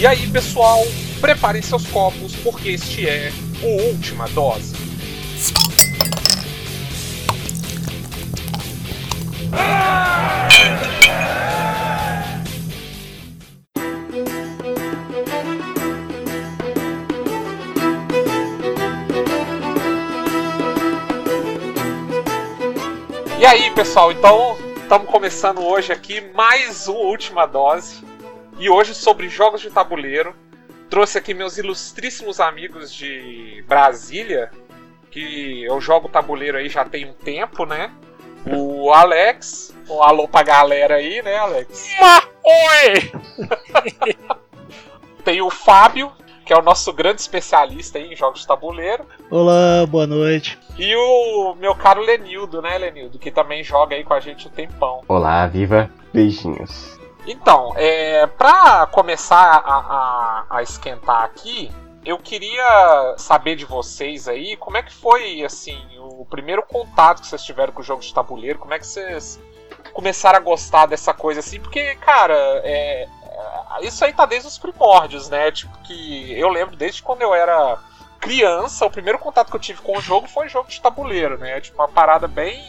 E aí, pessoal, preparem seus copos porque este é o Última Dose. E aí, pessoal, então estamos começando hoje aqui mais uma última dose. E hoje sobre jogos de tabuleiro. Trouxe aqui meus ilustríssimos amigos de Brasília, que eu jogo tabuleiro aí já tem um tempo, né? O Alex, um alô pra galera aí, né, Alex? Ma oi! Tem o Fábio, que é o nosso grande especialista aí em jogos de tabuleiro. Olá, boa noite. E o meu caro Lenildo, né, Lenildo? Que também joga aí com a gente um tempão. Olá, viva! Beijinhos. Então, é, pra começar a, a, a esquentar aqui, eu queria saber de vocês aí como é que foi, assim, o primeiro contato que vocês tiveram com o jogo de tabuleiro, como é que vocês começaram a gostar dessa coisa assim, porque, cara, é, é, isso aí tá desde os primórdios, né? Tipo, que eu lembro desde quando eu era criança, o primeiro contato que eu tive com o jogo foi jogo de tabuleiro, né? Tipo, uma parada bem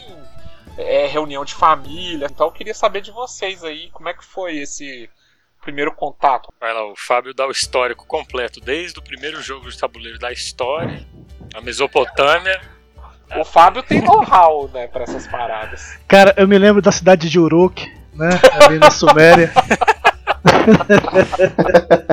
é, reunião de família. Então eu queria saber de vocês aí, como é que foi esse primeiro contato? Vai lá, o Fábio dá o histórico completo, desde o primeiro jogo de tabuleiro da história, a Mesopotâmia. O Fábio tem know-how, né, pra essas paradas. Cara, eu me lembro da cidade de Uruk, né? Ali na Suméria.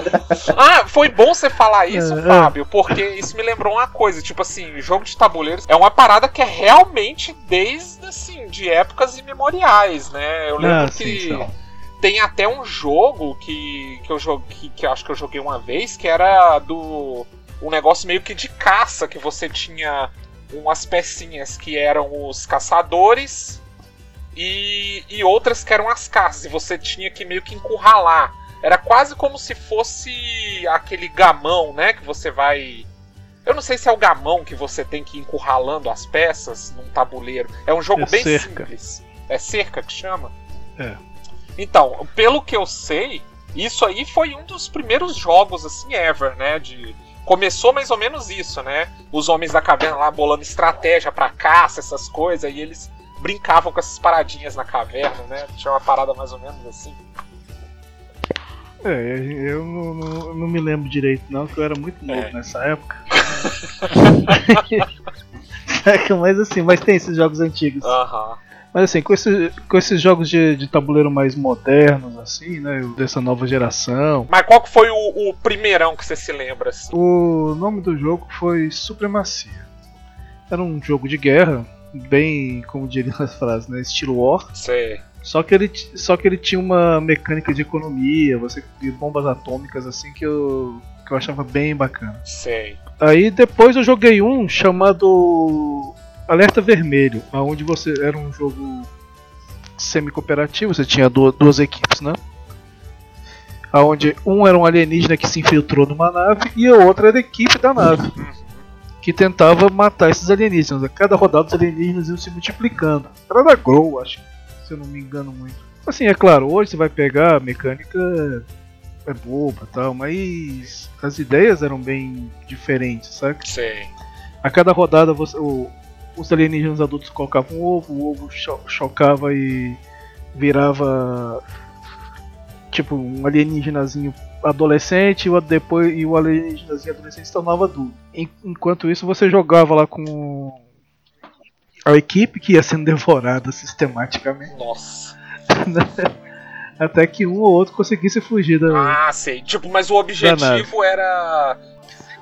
Ah, foi bom você falar isso, É. Fábio, porque isso me lembrou uma coisa, tipo assim, jogo de tabuleiros é uma parada que é realmente desde assim, de épocas imemoriais, né? Eu lembro Ah, sim, que são. tem até um jogo que, que eu joguei, que eu acho que eu joguei uma vez, que era do um negócio meio que de caça, que você tinha umas pecinhas que eram os caçadores e, e outras que eram as caças, e você tinha que meio que encurralar. Era quase como se fosse aquele gamão, né? Que você vai. Eu não sei se é o gamão que você tem que ir encurralando as peças num tabuleiro. É um jogo É bem cerca. simples. É cerca que chama? É. Então, pelo que eu sei, isso aí foi um dos primeiros jogos, assim, ever, né? De. Começou mais ou menos isso, né? Os homens da caverna lá bolando estratégia pra caça, essas coisas, e eles brincavam com essas paradinhas na caverna, né? Tinha uma parada mais ou menos assim. É, eu não, não- não me lembro direito, não, que eu era muito novo É. nessa época. Mas assim, mas tem esses jogos antigos. Aham. Mas assim, com, esse- com esses jogos de, de tabuleiro mais modernos, assim, né? Dessa nova geração. Mas qual que foi o, o primeirão que você se lembra? Assim? O nome do jogo foi Supremacia. Era um jogo de guerra, bem, como diriam as frases, né? Estilo War. Sei. Só que ele, só que ele tinha uma mecânica de economia, você e bombas atômicas assim que eu, que eu achava bem bacana. Sei. Aí depois eu joguei um chamado Alerta Vermelho, onde você era um jogo semi-cooperativo, você tinha duas, duas equipes, né? Onde um era um alienígena que se infiltrou numa nave e a outra era a equipe da nave que tentava matar esses alienígenas. A cada rodada os alienígenas iam se multiplicando. Era da Grow, acho, se eu não me engano muito. Assim, é claro, hoje você vai pegar a mecânica é boba e tal, mas as ideias eram bem diferentes, sabe? Sei. A cada rodada você, o- os alienígenas adultos colocavam um ovo, o ovo cho- chocava e virava tipo um alienígenazinho adolescente e o, depois, e o alienígenazinho adolescente se tornava adulto. En- Enquanto isso você jogava lá com a equipe que ia sendo devorada sistematicamente Nossa. até que um ou outro conseguisse fugir da, Ah, sei. Tipo, mas o objetivo era.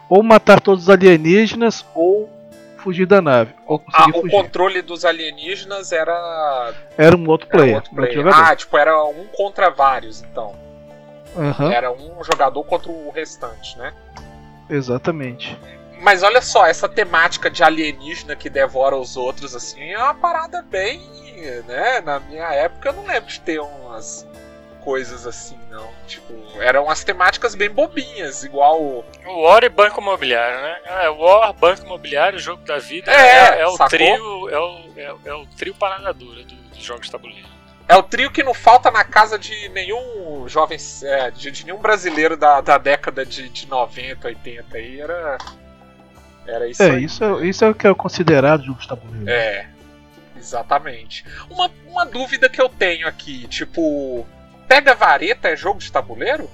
ou matar todos os alienígenas ou fugir da nave Ah, conseguir o fugir. controle dos alienígenas era. Era um outro player, outro um outro player. Ah, tipo, era um contra vários, então. Aham, Era um jogador contra o restante, né? exatamente. Mas olha só, essa temática de alienígena que devora os outros, assim, é uma parada bem. né? Na minha época eu não lembro de ter umas coisas assim, não. Tipo, eram as temáticas bem bobinhas, igual. O War e Banco Imobiliário, né? É, War, Banco Imobiliário, Jogo da Vida. É, é, o sacou? trio. É o, é, o- é o trio parada dura do- dos jogos de tabuleiro. É o trio que não falta na casa de nenhum jovem, é, de, de nenhum brasileiro da, da década de, de 90, 80 aí, era. Era isso É, aí. isso é, isso é o que é considerado jogo de tabuleiro. É, exatamente. Uma, uma dúvida que eu tenho aqui, tipo, pega vareta é jogo de tabuleiro?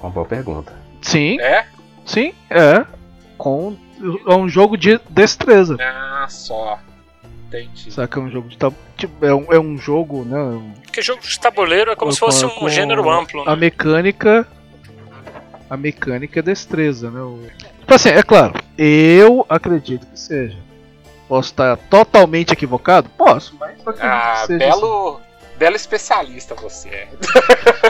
Uma boa pergunta. Sim, É? sim, é. Com, é um jogo de destreza. Ah, só. Entendi. Saca? É um jogo de tabuleiro. É um, é um jogo, né? um- Porque jogo de tabuleiro é como se fosse um com gênero amplo, A né? mecânica. A mecânica é destreza, né? O- Tipo assim, é claro, eu acredito que seja. Posso estar totalmente equivocado? Posso, mas acredito Ah, que seja. belo, belo especialista você é.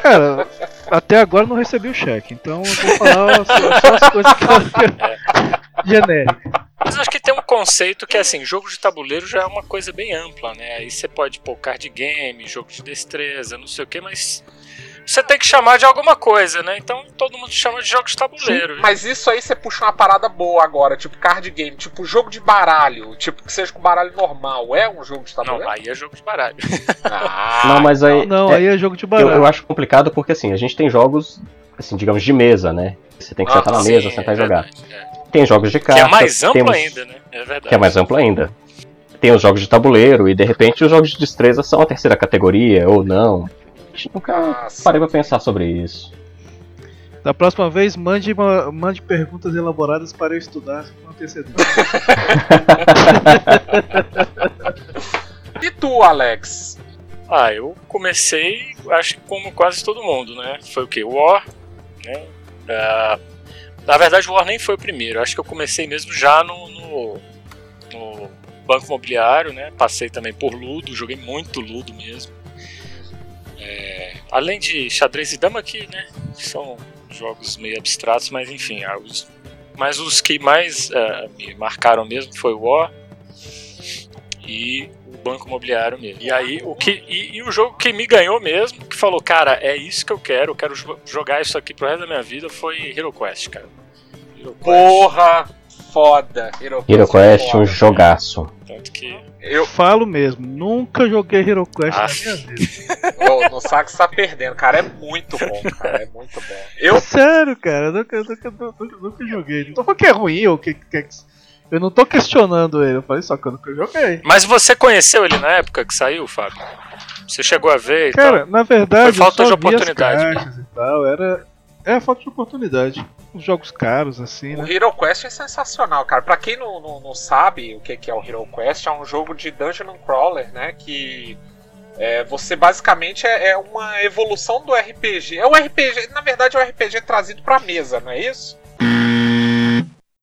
Cara, até agora não recebi o cheque, então eu vou falar só, só as coisas que eu. genérico. Mas acho que tem um conceito que é assim, jogo de tabuleiro já é uma coisa bem ampla, né? Aí você pode pôr card game, jogo de destreza, não sei o que, mas você tem que chamar de alguma coisa, né? Então todo mundo chama de jogo de tabuleiro. Mas isso aí você puxa uma parada boa agora, tipo card game, tipo jogo de baralho, tipo que seja com baralho normal, é um jogo de Não, tabuleiro? aí é jogo de baralho. Ah, não, mas aí. Não, é, aí é jogo de eu, baralho. eu acho complicado porque assim, a gente tem jogos, assim, digamos, de mesa, né? Você tem que Ah, sentar na Sim, mesa, é sentar e jogar. verdade, é. Tem jogos de Que cartas. é mais amplo temos- ainda, né? É verdade. Que é mais amplo ainda. Tem os jogos de tabuleiro e de repente os jogos de destreza são a terceira categoria ou não. Nunca Ah, parei pra pensar sobre isso. Da próxima vez, mande, uma- mande perguntas elaboradas para eu estudar com antecedência. E tu, Alex? Ah, eu comecei, acho que como quase todo mundo, né? Foi o quê? War, né? Ah, na verdade, o War nem foi o primeiro. Acho que eu comecei mesmo já no, no, no Banco Imobiliário, né? Passei também por Ludo, joguei muito Ludo mesmo. É, além de xadrez e dama que, né? São jogos meio abstratos, mas enfim, ah, os, mas os que mais ah, me marcaram mesmo foi o War e o Banco Imobiliário mesmo. E aí, o que e, e o jogo que me ganhou mesmo, que falou, cara, é isso que eu quero, eu quero jo- jogar isso aqui pro resto da minha vida, foi Hero Quest, cara. Porra, foda. Hero Quest, Hero Quest, foda. um jogaço. Tanto que Eu, Falo mesmo, nunca joguei Hero Quest Ah. na minha vida. eu não sabe que você tá perdendo, cara. É muito bom, cara. É muito bom. Eu, Sério, cara, eu nunca, nunca, nunca, nunca joguei. Não tô falando que é ruim ou que, que, que- Eu não tô questionando ele, eu falei só que eu nunca joguei. Mas você conheceu ele na época que saiu, Fábio? Você chegou a ver e Cara, tal? na verdade, Foi falta eu só de as oportunidade caixas e tal, era. É falta de oportunidade. Os jogos caros, assim, O né? Hero Quest é sensacional, cara. Pra quem não, não, não sabe o que, que é o Hero Quest, é um jogo de Dungeon Crawler, né? Que é, você basicamente é, é uma evolução do RPG. É um RPG, na verdade, é um RPG trazido pra mesa, não é isso?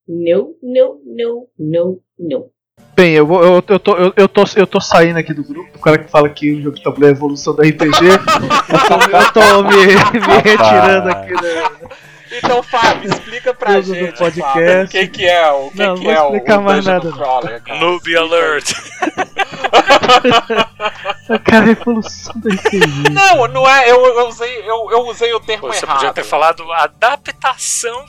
No, no, no, no, no. Bem, eu, vou, eu, eu, tô, eu, eu, tô, eu tô saindo aqui do grupo. O cara que fala que o jogo de tabuleiro é a evolução do RPG. eu tô, eu tô me, me retirando aqui da. Então, Fábio, explica pra Do- do gente, podcast. Fábio, o que, que é o que, Não, que não é explicar o mais nada. Crawler, cara. Noob. Alert! Cara, a evolução do RPG. Não, não é. Eu, eu, usei, eu, eu usei o termo Pô, Você errado. podia ter falado adaptação.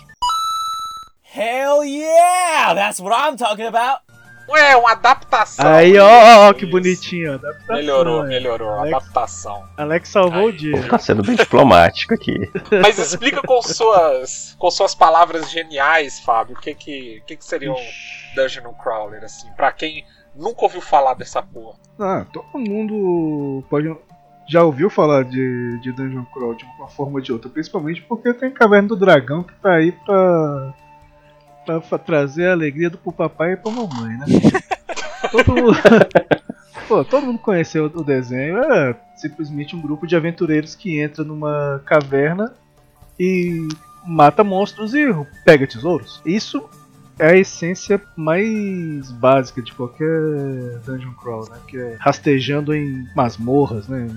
Hell yeah! That's what I'm talking about. Ué, uma adaptação. Aí, ó, ó, que bonitinho. adaptação, Melhorou, é. melhorou. Alex- Adaptação. Alex salvou Aí. o dia. Tá sendo bem diplomático aqui. Mas explica com suas, com suas palavras geniais, Fábio, o que que, o que, que seria um Dungeon Crawler, assim, pra quem nunca ouviu falar dessa porra. Ah, todo mundo pode já ouviu falar de, de Dungeon Crawl de uma forma ou de outra, principalmente porque tem Caverna do Dragão que tá aí pra, pra, fa- trazer a alegria do pro papai e pra mamãe, né? todo, mundo, pô, todo mundo conheceu o desenho, é simplesmente um grupo de aventureiros que entra numa caverna e mata monstros e pega tesouros. Isso é a essência mais básica de qualquer dungeon crawl, né? Que é rastejando em masmorras, né?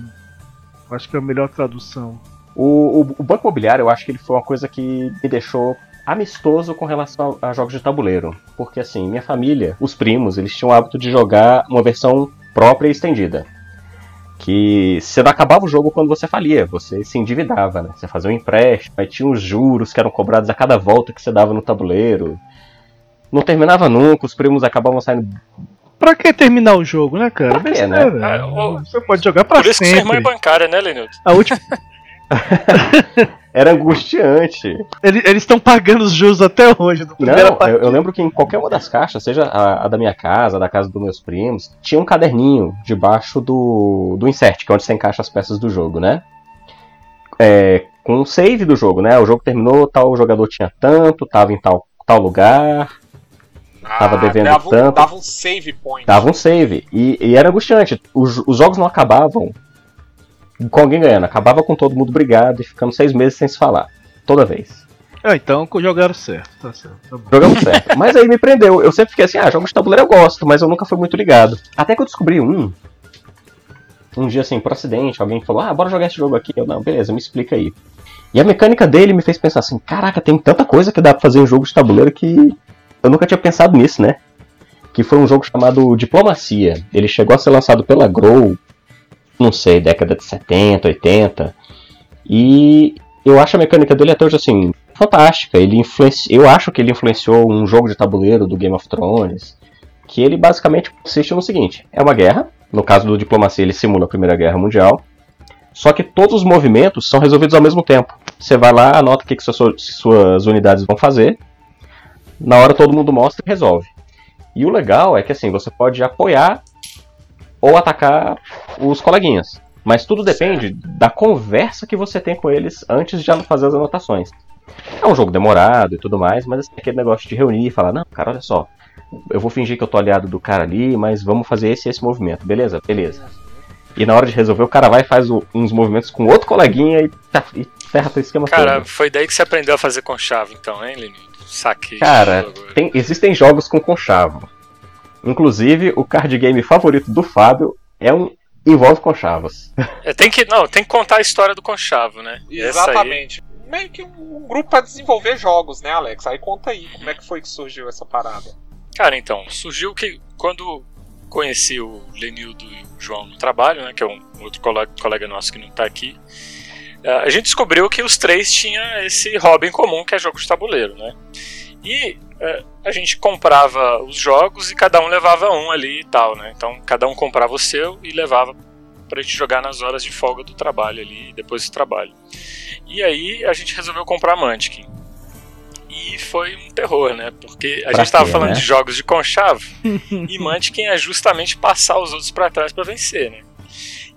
Eu acho que é a melhor tradução. O, o, o Banco Imobiliário, eu acho que ele foi uma coisa que me deixou amistoso com relação a, a jogos de tabuleiro. Porque, assim, minha família, os primos, eles tinham o hábito de jogar uma versão própria e estendida. Que você não acabava o jogo quando você falia, você se endividava, né? Você fazia um empréstimo, aí tinha os juros que eram cobrados a cada volta que você dava no tabuleiro. Não terminava nunca, os primos acabavam saindo Pra que terminar o jogo, né, cara? Pra quê, né? Ah, Você pode jogar pra Por isso que sua irmã é sempre. bancária, né, Lenildo? A última, Era angustiante. ele- eles estão pagando os juros até hoje. Não, eu, eu lembro que em qualquer uma das caixas, seja a, a da minha casa, a da casa dos meus primos, tinha um caderninho debaixo do, do insert, que é onde você encaixa as peças do jogo, né? É, com o save do jogo, né? O jogo terminou, tal jogador tinha tanto, tava em tal, tal lugar, Tava devendo dava, um, tanto. dava um save point. dava um save. E, e era angustiante. Os, os jogos não acabavam com alguém ganhando, acabava com todo mundo brigado e ficando seis meses sem se falar. Toda vez. Ah, então jogaram certo. Tá certo. Tá. Jogamos certo. Mas aí me prendeu. Eu sempre fiquei assim, ah, jogos de tabuleiro eu gosto, mas eu nunca fui muito ligado. Até que eu descobri um. Um dia assim, por acidente, alguém falou, ah, bora jogar esse jogo aqui. Eu, não, beleza, me explica aí. E a mecânica dele me fez pensar assim, caraca, tem tanta coisa que dá pra fazer em jogo de tabuleiro que eu nunca tinha pensado nisso, né? Que foi um jogo chamado Diplomacia. Ele chegou a ser lançado pela Grow, não sei, década de 70, 80. E eu acho a mecânica dele até hoje assim, fantástica. Ele influenci... Eu acho que ele influenciou um jogo de tabuleiro do Game of Thrones. Que ele basicamente consiste no seguinte: é uma guerra. No caso do Diplomacia, ele simula a Primeira Guerra Mundial. Só que todos os movimentos são resolvidos ao mesmo tempo. Você vai lá, anota o que, que suas, suas unidades vão fazer. Na hora todo mundo mostra e resolve. E o legal é que assim, você pode apoiar ou atacar os coleguinhas. Mas tudo depende da conversa que você tem com eles antes de fazer as anotações. É um jogo demorado e tudo mais, mas assim, aquele negócio de reunir e falar, não, cara, olha só, eu vou fingir que eu tô aliado do cara ali, mas vamos fazer esse e esse movimento, beleza? Beleza. E na hora de resolver, o cara vai e faz o- uns movimentos com outro coleguinha e, tá- e ferra teu esquema Cara, todo. foi daí que você aprendeu a fazer conchavo, então, hein, Lenildo? Saquei. Cara. Tem- existem jogos com conchavo. Inclusive, o card game favorito do Fábio é um envolve conchavos. É, tem que, não, tem que contar a história do conchavo, né? Exatamente. Meio que um, grupo pra desenvolver jogos, né, Alex? Aí conta aí, como é que foi que surgiu essa parada? Cara, então, surgiu que quando conheci o Lenildo e o João no trabalho, né, que é um outro colega, colega nosso que não tá aqui, eh, a gente descobriu que os três tinham esse hobby em comum, que é jogo de tabuleiro, né? E eh, a gente comprava os jogos e cada um levava um ali e tal, né? Então, cada um comprava o seu e levava pra gente jogar nas horas de folga do trabalho ali, depois do trabalho. E aí a gente resolveu comprar Mantic. E foi um terror, né? Porque a Pra gente tava quê, falando né? de jogos de conchavo e Mantic é justamente passar os outros pra trás pra vencer, né?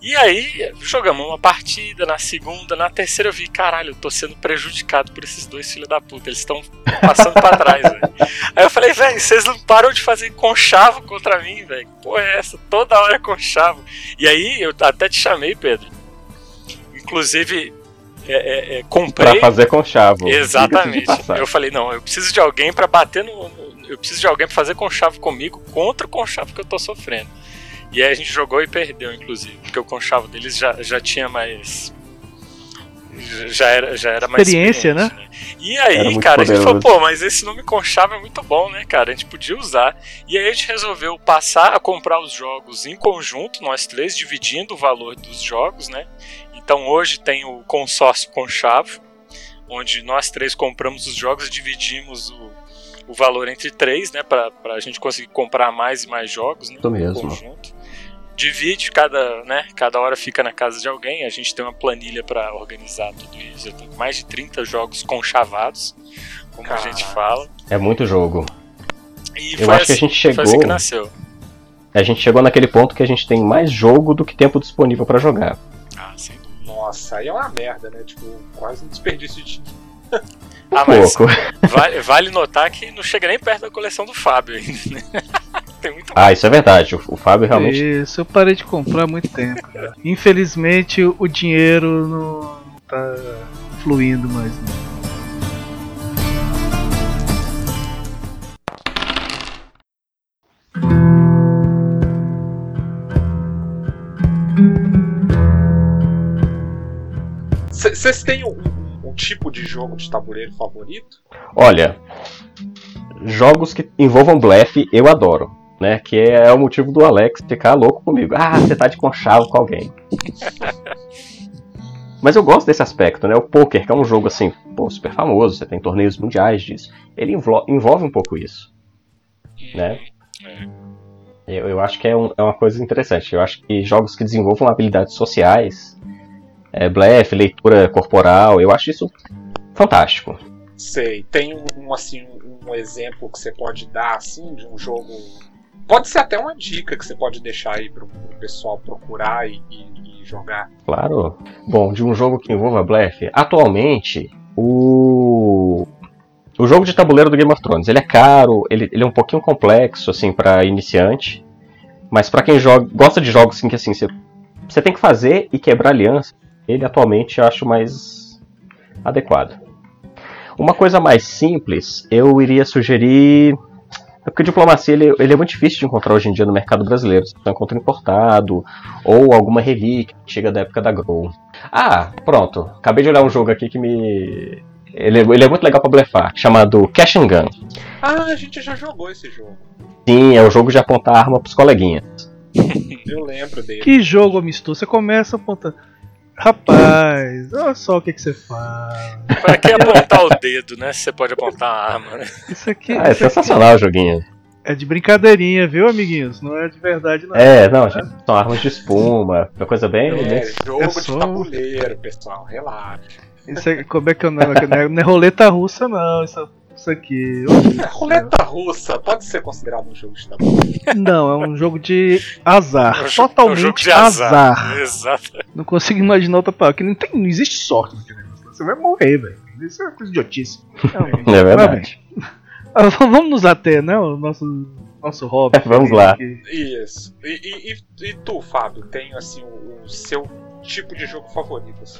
E aí jogamos uma partida, na segunda, na terceira eu vi, caralho, eu tô sendo prejudicado por esses dois filhos da puta, eles estão passando pra trás, velho. Aí eu falei, velho, vocês não param de fazer conchavo contra mim, velho. Porra, é essa? Toda hora é conchavo. E aí eu até te chamei, Pedro. Inclusive, é, é, é, comprei. Pra fazer conchavo. Exatamente. Eu falei, não, eu preciso de alguém pra bater no. no- Eu preciso de alguém pra fazer conchavo comigo contra o conchavo que eu tô sofrendo. E aí a gente jogou e perdeu, inclusive, porque o conchavo deles já, já tinha mais. Já era, já era mais Experiência, experiente, né? E aí, cara, a gente falou, poderoso. pô, mas esse nome conchavo é muito bom, né, cara? A gente podia usar. E aí a gente resolveu passar a comprar os jogos em conjunto, nós três, dividindo o valor dos jogos, né? Então hoje tem o consórcio Conchavo, onde nós três compramos os jogos e dividimos o, o valor entre três, né? Pra, pra gente conseguir comprar mais e mais jogos, né? Isso mesmo. conjunto. Divide, cada, né, cada hora fica na casa de alguém. A gente tem uma planilha pra organizar tudo isso. Eu tenho mais de 30 jogos conchavados, como a gente fala. É muito jogo. E Eu foi acho que a assim- gente chegou. Foi assim que nasceu. A gente chegou naquele ponto que a gente tem mais jogo do que tempo disponível pra jogar. Ah, dúvida. Nossa, aí é uma merda, né? Tipo, quase um desperdício de Um Ah, mas- pouco. Vale, vale notar que não chega nem perto da coleção do Fábio ainda, né? Tem muito Ah, isso é verdade. O, o Fábio realmente. Isso, eu parei de comprar há muito tempo. cara. Infelizmente o dinheiro não tá fluindo mais. né? Não. Vocês têm um, um- um tipo de jogo de tabuleiro favorito? Olha, jogos que envolvam blefe eu adoro. Né, que é o motivo do Alex ficar louco comigo. Ah, você tá de conchavo com alguém. Mas eu gosto desse aspecto, né? O poker, que é um jogo assim, pô, super famoso, você tem torneios mundiais disso. Ele envolve um pouco isso, né? Eu, eu acho que é, um- é uma coisa interessante. Eu acho que jogos que desenvolvam habilidades sociais, é, blefe, leitura corporal, eu acho isso fantástico. Sei. Tem um, um, assim, um exemplo que você pode dar, assim, de um jogo. Pode ser até uma dica que você pode deixar aí pro, pro pessoal procurar e, e- e jogar. Claro. Bom, de um jogo que envolva blefe, atualmente o o jogo de tabuleiro do Game of Thrones, ele é caro, ele, ele é um pouquinho complexo assim para iniciante, mas para quem joga, gosta de jogos assim que assim você, você tem que fazer e quebrar aliança, ele atualmente eu acho mais adequado. Uma coisa mais simples, eu iria sugerir é porque diplomacia ele, ele é muito difícil de encontrar hoje em dia no mercado brasileiro. Você encontra importado ou alguma relíquia que chega da época da Grow. Ah, pronto. Acabei de olhar um jogo aqui que me. Ele, é- ele é muito legal pra blefar, chamado Cash and Gun. Ah, a gente já jogou esse jogo. Sim, é o jogo de apontar arma pros coleguinhas. Eu lembro dele. Que jogo amistoso. Você começa apontando. Rapaz, olha só o que, que você faz. Pra que apontar o dedo, né? Se você pode apontar a arma, né? Isso aqui, Ah, é isso sensacional o joguinho. é de brincadeirinha, viu, amiguinhos? Não é de verdade, não. É, não, gente, são armas de espuma, uma coisa bem. É, jogo É de só- tabuleiro, pessoal. Relaxa. Isso é, como é que é negócio? Não é, não é roleta russa, não. Isso, isso aqui. É, roleta russa pode ser considerado um jogo de tabuleiro. Não, é um jogo de azar. É um jo- é um Totalmente jogo de azar. Exato. Não consigo imaginar outra palavra. Que não, tem, não existe sorte naquele negócio. Você vai morrer, velho. Isso é uma coisa idiotice. Realmente. É verdade. Ah, Vamos nos ater, né? O nosso, nosso hobby. Vamos lá. Que- Isso. E, e- e- e tu, Fábio, tem assim o, o seu tipo de jogo favorito? Assim?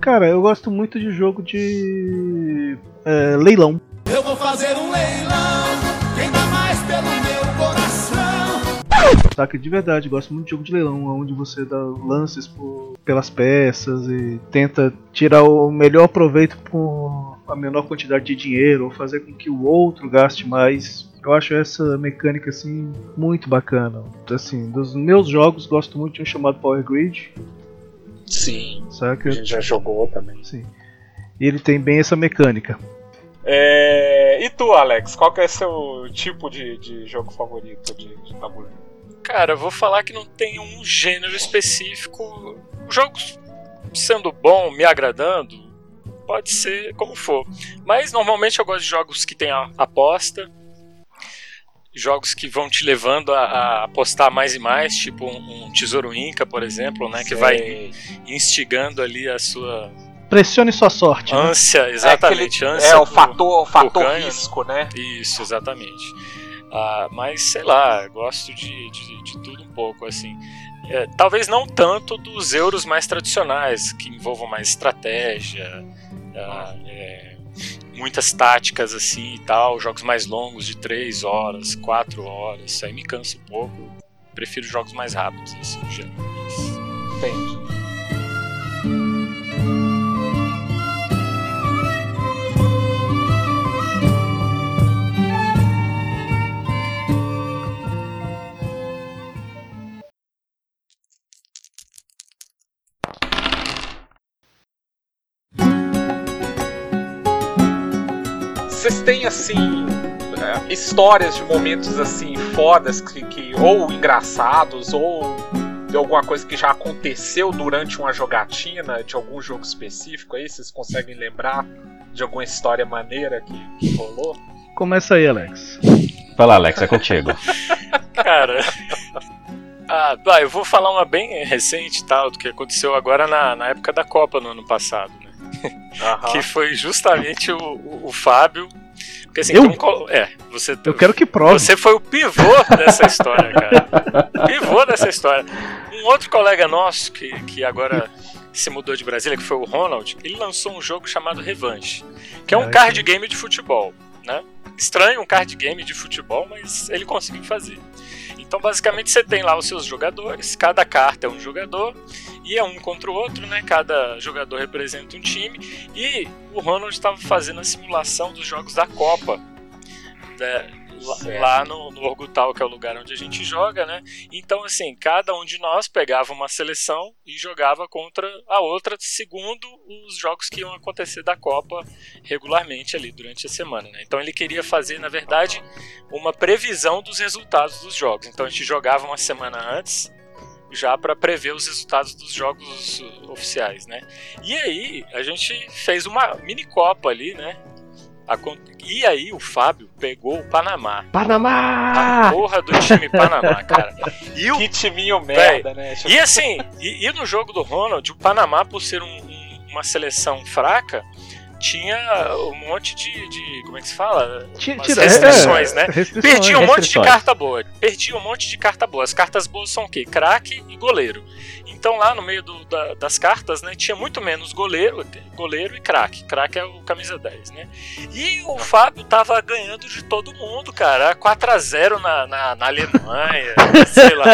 Cara, eu gosto muito de jogo de. é, leilão. Eu vou fazer um leilão. Quem dá mais pelo meu coração? Saca? De verdade, gosto muito de jogo de leilão, onde você dá lances por- pelas peças e tenta tirar o melhor proveito por a menor quantidade de dinheiro, ou fazer com que o outro gaste mais. Eu acho essa mecânica assim muito bacana. Assim, dos meus jogos gosto muito de um chamado Power Grid, Sim. saca? A gente já jogou também. Sim. E ele tem bem essa mecânica. É, E tu, Alex, qual que é seu tipo de, de jogo favorito de, de tabuleiro? Cara, eu vou falar que não tem um gênero específico. Os jogos sendo bom, me agradando, pode ser como for. Mas normalmente eu gosto de jogos que tem a- aposta, jogos que vão te levando a, a apostar mais e mais, tipo um, um Tesouro Inca, por exemplo, né, que vai instigando ali a sua Pressione sua sorte. né? ânsia, exatamente, é, aquele- ânsia é o fator, o fator ganho, né? risco, né? Isso, exatamente. Ah, mas sei lá, gosto de, de, de tudo um pouco, assim. É, talvez não tanto dos euros mais tradicionais, que envolvam mais estratégia, ah, é, muitas táticas assim e tal, jogos mais longos de 3 horas, 4 horas, isso aí me cansa um pouco. Prefiro jogos mais rápidos, assim, em geral. Entendi. Têm assim é, histórias de momentos assim fodas que, que ou engraçados ou de alguma coisa que já aconteceu durante uma jogatina de algum jogo específico aí? Vocês conseguem lembrar de alguma história maneira que, que rolou? Começa aí, Alex. Vai lá, Alex, é contigo. Cara. Ah, eu vou falar uma bem recente, tal, do que aconteceu agora na, na época da Copa no ano passado, né? Aham. que foi justamente o, o, o Fábio. Porque assim, Eu? co- é, você, Eu quero que prove. você foi o pivô dessa história, cara. pivô dessa história. Um outro colega nosso, que, que agora se mudou de Brasília, que foi o Ronald, ele lançou um jogo chamado Revanche, que é um card game de futebol, né? Estranho um card game de futebol, mas ele conseguiu fazer. Então, basicamente, você tem lá os seus jogadores, cada carta é um jogador, e é um contra o outro, né? Cada jogador representa um time, e o Ronald estava fazendo a simulação dos jogos da Copa. lá, Certo. lá no, no Orgutal, que é o lugar onde a gente joga, né? Então, assim, cada um de nós pegava uma seleção e jogava contra a outra, segundo os jogos que iam acontecer da Copa regularmente ali durante a semana, né? Então ele queria fazer, na verdade, uma previsão dos resultados dos jogos. Então a gente jogava uma semana antes já para prever os resultados dos jogos oficiais, né? E aí a gente fez uma mini copa ali, né? E aí o Fábio pegou o Panamá. A Panamá! porra do time Panamá, cara. E o Que timinho merda, né? E assim, e, e no jogo do Ronald, o Panamá, por ser um- um- uma seleção fraca, tinha um monte de. de- como é que se fala? Tira- restrições, né? restrições. Perdia um monte de carta boa. Perdia um monte de carta boa. As cartas boas são o quê? Craque e goleiro. Então lá no meio do- da- das cartas, né, tinha muito menos goleiro, goleiro e craque. Craque é o camisa 10, né? E o Fábio tava ganhando de todo mundo, cara. 4x0 na, na, na Alemanha, sei lá.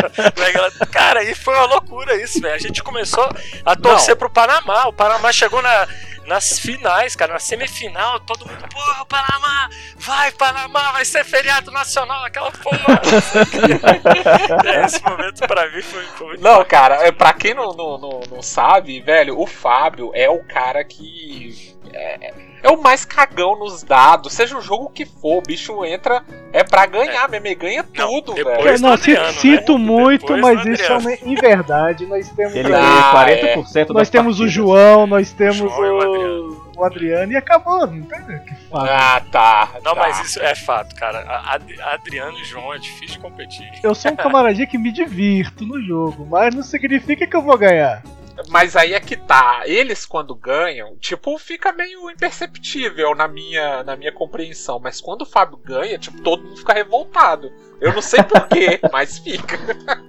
Cara, e foi uma loucura isso, velho. A gente começou a torcer pro Panamá. O Panamá chegou na, nas finais, cara, na semifinal, todo mundo, porra, Panamá, vai, Panamá, vai ser feriado nacional, aquela porra. Esse momento pra mim foi, foi muito Não, cara, é, pra quem não, não, não, não sabe, velho, o Fábio é o cara que. É, é o mais cagão nos dados. Seja o jogo que for, o bicho entra é pra ganhar mesmo, ele ganha Não, tudo, velho. Não, Adriano, sinto né? muito, Depois mas isso é uma inverdade. Nós temos, Ele Ah, ganha é. 40% das nós temos o partidas. João, nós temos João o o, Adriano. o Adriano e acabou. Não tem o que falar. Ah, tá. Não, tá. mas isso é fato, cara. Ad- Adriano e João é difícil de competir. Eu sou um camaradinha que me divirto no jogo, mas não significa que eu vou ganhar. Mas aí é que tá. Eles, quando ganham, tipo, fica meio imperceptível na minha, na minha compreensão. Mas quando o Fábio ganha, tipo, todo mundo fica revoltado. Eu não sei porquê, mas fica.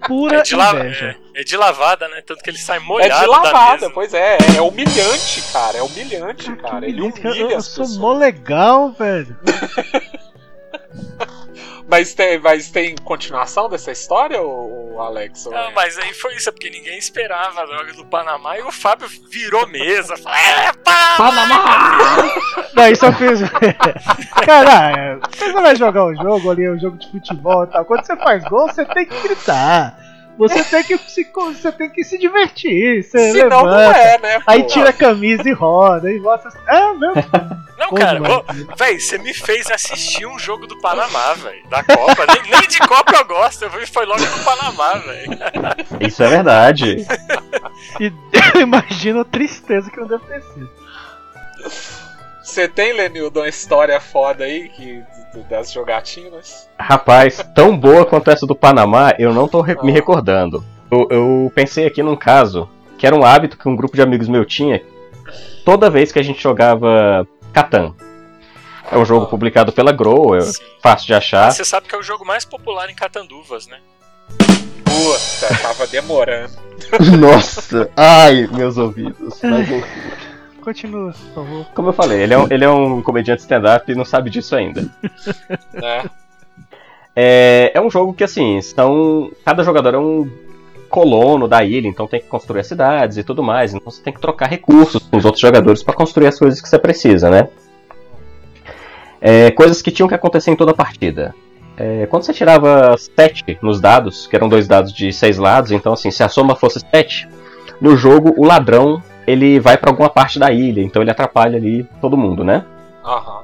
Pura É de, la- inveja. é, é de lavada, né? Tanto que ele sai É molhado de da lavada, pois é. É humilhante, cara. É humilhante, cara. Ele eu, humilha eu as sou mó legal, velho. Mas tem, mas tem continuação dessa história, ô, Alex? Ou Não, é- mas aí foi isso, é porque ninguém esperava a droga do Panamá e o Fábio virou mesa. Falou, é, Panamá! Daí só fez. Cara, você vai jogar um jogo ali, um jogo de futebol e tal. Quando você faz gol, você tem que gritar. Você tem que se, você tem que se divertir. Você Se não, não levanta. é, né? Aí pô? tira a camisa e roda. E mostra. É mesmo? Não, Pô, cara, mano. ô, véi, você me fez assistir um jogo do Panamá, velho. Da Copa. Nem, nem de Copa eu gosto, eu vi foi logo do Panamá, velho. Isso é verdade. E eu imagino a tristeza que não deve ter sido. Você tem, Lenildo, uma história foda aí que, das jogatinas? Rapaz, tão boa quanto essa do Panamá, eu não tô re- me recordando. Eu, eu pensei aqui num caso que era um hábito que um grupo de amigos meu tinha toda vez que a gente jogava Catan. É um jogo publicado pela Grow, é fácil de achar. Você sabe que é o jogo mais popular em Catanduvas, né? Puta, tava demorando. Nossa, ai, meus ouvidos. Mas, Continua, por favor. como eu falei, ele é um, ele é um comediante stand-up e não sabe disso ainda. Né? É, é um jogo que, assim, são. Cada jogador é um colono da ilha, então tem que construir as cidades e tudo mais. Então você tem que trocar recursos com os outros jogadores para construir as coisas que você precisa, né? É, coisas que tinham que acontecer em toda a partida. É, quando você tirava 7 nos dados, que eram dois dados de 6 lados, então assim, se a soma fosse 7, no jogo o ladrão ele vai para alguma parte da ilha, então ele atrapalha ali todo mundo, né? Aham.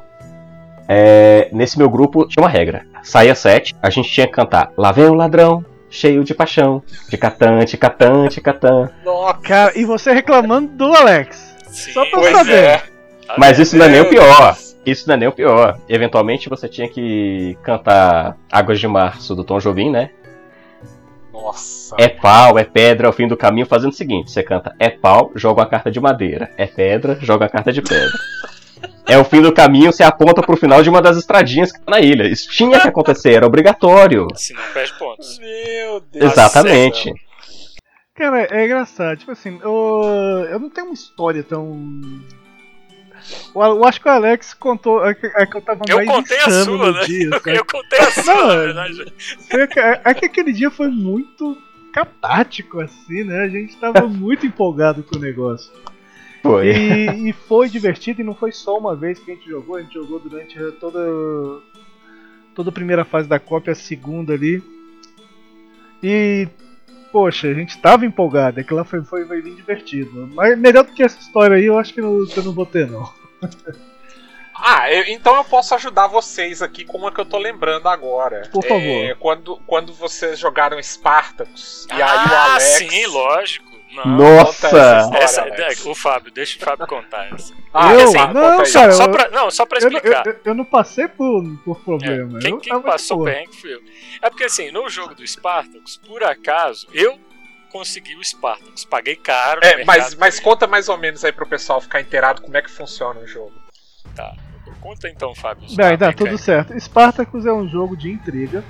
É, nesse meu grupo tinha uma regra. Saía sete, a gente tinha que cantar Lá vem o ladrão, cheio de paixão. De catã, de catã, de catã. Nossa, Cara, e você reclamando do Alex. Sim, Só pra pois saber. é. Mas isso não é nem o Meu pior. Isso não é nem o pior. Eventualmente você tinha que cantar Águas de Março do Tom Jobim, né? Nossa. É pau, é pedra, é o fim do caminho, fazendo o seguinte: você canta é pau, joga uma carta de madeira. É pedra, joga uma carta de pedra. É o fim do caminho, você aponta pro final de uma das estradinhas que tá na ilha. Isso tinha que acontecer, era obrigatório. Se não perde pontos. Meu Deus. Exatamente. Cara, é engraçado. Tipo assim, eu, eu não tenho uma história tão. Eu, acho que o Alex contou. É que, é que eu tava Eu mais contei a sua, né? dia, Eu, contei a sua, Não, na verdade. É, é que aquele dia foi muito catártico, assim, né? A gente tava muito empolgado com o negócio. Foi. E, e foi divertido, e não foi só uma vez que a gente jogou, a gente jogou durante toda, toda a primeira fase da Copa, a segunda ali. E poxa, a gente tava empolgado, aquilo lá foi, foi, foi bem divertido. Mas melhor do que essa história aí, eu acho que eu, que eu não vou ter não. Ah, eu- então eu posso ajudar vocês aqui com uma que eu tô lembrando agora. Por favor. É, quando, quando vocês jogaram Spartacus, e aí o ah, Alex. sim, lógico. Não. Nossa! Essa, História, Alex. o Fábio, deixa o Fábio contar essa. Ah, Eu? Fábio, Não, conta aí. cara, só eu- pra, não, só pra Eu, explicar. eu, eu não passei por, por É, problema. quem eu quem tava de passou perrengue fui eu. É porque assim, no jogo do Spartacus, por acaso, eu consegui o Spartacus. Paguei caro. É, mas, mas conta mais ou menos aí pro pessoal ficar inteirado como é que funciona o jogo. Tá. Conta então, Fábio. Bem, tá tudo certo. Spartacus é um jogo de intriga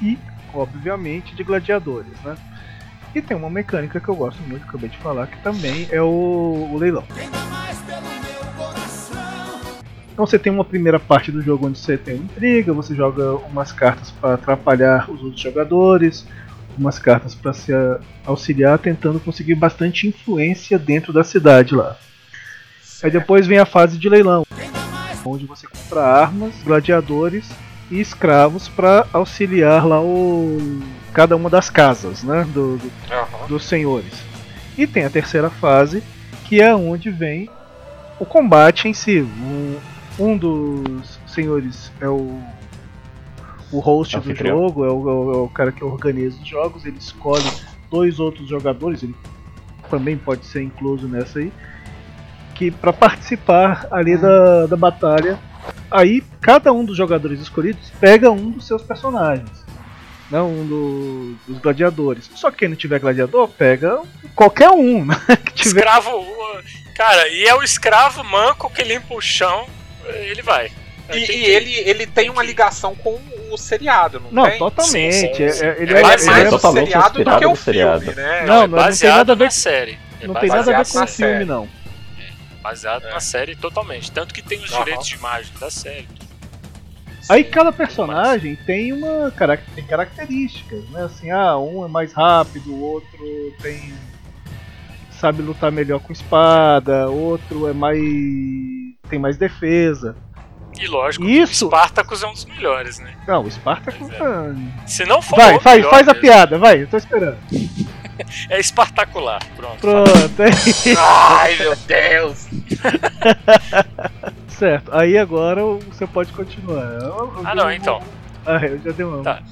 e, obviamente, de gladiadores, né? E tem uma mecânica que eu gosto muito, que eu acabei de falar, que também é o, o leilão. Então você tem uma primeira parte do jogo onde você tem intriga, você joga umas cartas para atrapalhar os outros jogadores, umas cartas para se auxiliar, tentando conseguir bastante influência dentro da cidade lá. Aí depois vem a fase de leilão, onde você compra armas, gladiadores e escravos para auxiliar lá o cada uma das casas, né, do- do- Aham. dos senhores. E tem a terceira fase, que é onde vem o combate em si. Um, um dos senhores é o o host do jogo, é o, é o- é o cara que organiza os jogos, ele escolhe dois outros jogadores, ele também pode ser incluso nessa aí, que para participar ali da, da batalha. Aí cada um dos jogadores escolhidos pega um dos seus personagens não um do- dos gladiadores. Só que quem não tiver gladiador, pega qualquer um, né? Que tiver. Escravo. Cara, e é o escravo manco que limpa o chão, ele vai. E, Tem e que- ele, ele tem uma ligação com o seriado, não, Não, tem? totalmente. Sim, sim, É- sim. é- ele É é, mais, ele é- o totalmente seriado do inspirado que o no seriado. filme, né? Não, é não, não tem baseado nada a ver- na série. É não tem nada a ver com o filme, série. não. Baseado É. na série totalmente. Tanto que tem os Aham. direitos de imagem da série. Aí cada personagem tem uma tem características, né? Assim, ah, um é mais rápido, o outro tem sabe lutar melhor com espada, outro é mais tem mais defesa. E lógico, Isso. o Spartacus é um dos melhores, né? Não, o Spartacus. É. ah, Se não for Vai, faz, melhor faz a mesmo, piada, vai, eu tô esperando. É espartacular. Pronto. Pronto, é Ai, meu Deus! certo. Aí agora você pode continuar. Eu- eu Ah, não, um- então. Ah, eu já dei uma. Tá.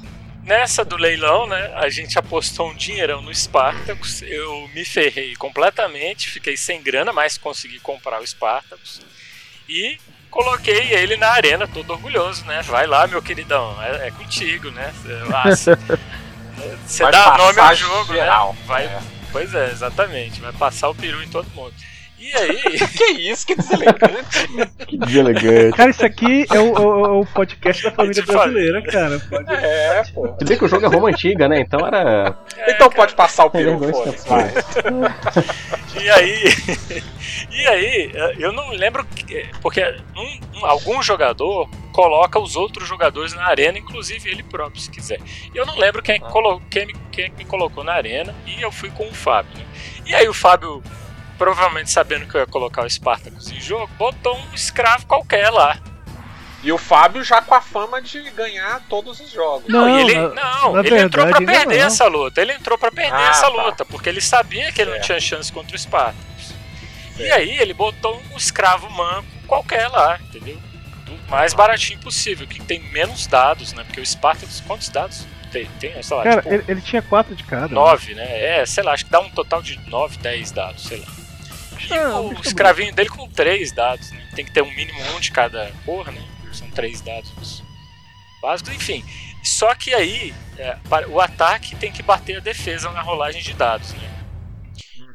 Nessa do leilão, né, a gente apostou um dinheirão no Spartacus. Eu me ferrei completamente, fiquei sem grana, mas consegui comprar o Spartacus. E coloquei ele na arena, todo orgulhoso, né? Vai lá, meu queridão, é, é contigo, né? Você Vai dá nome ao jogo, geral. né? Vai, É. Pois é, exatamente. Vai passar o peru em todo mundo. E aí, Que isso, que deselegante. Que deselegante. Cara, isso aqui é o, é o- é o podcast da família brasileira, cara. Pode... é, pô. Se bem que o jogo é Roma Antiga, né? Então era. Então pode passar o peru, vai. E aí, e aí, eu não lembro que- porque um- um- algum jogador coloca os outros jogadores na arena, inclusive ele próprio, se quiser. E eu não lembro quem, colo, quem, quem me colocou na arena e eu fui com o Fábio. né? E aí o Fábio, provavelmente sabendo que eu ia colocar o Spartacus em jogo, botou um escravo qualquer lá. E o Fábio já com a fama de ganhar todos os jogos. Não, Não, ele, na- não, na ele entrou pra verdade, ainda perder não. essa luta. Ele entrou pra perder Ah, essa tá. luta, porque ele sabia que ele não Certo. tinha chance contra o Spartacus. E Certo. aí ele botou um escravo manco qualquer lá, entendeu? Do mais baratinho possível, que tem menos dados, né? Porque o Spartacus, quantos dados tem? Tem, sei lá, Cara, tipo, ele, ele tinha quatro de cada. nove, né? É, sei lá, acho que dá um total de nove, dez dados, sei lá. E Ah, o escravinho dele com três dados, né? Tem que ter um mínimo um de cada cor, né? São três dados básicos, enfim. Só que aí, é, para- o ataque tem que bater a defesa na rolagem de dados, né?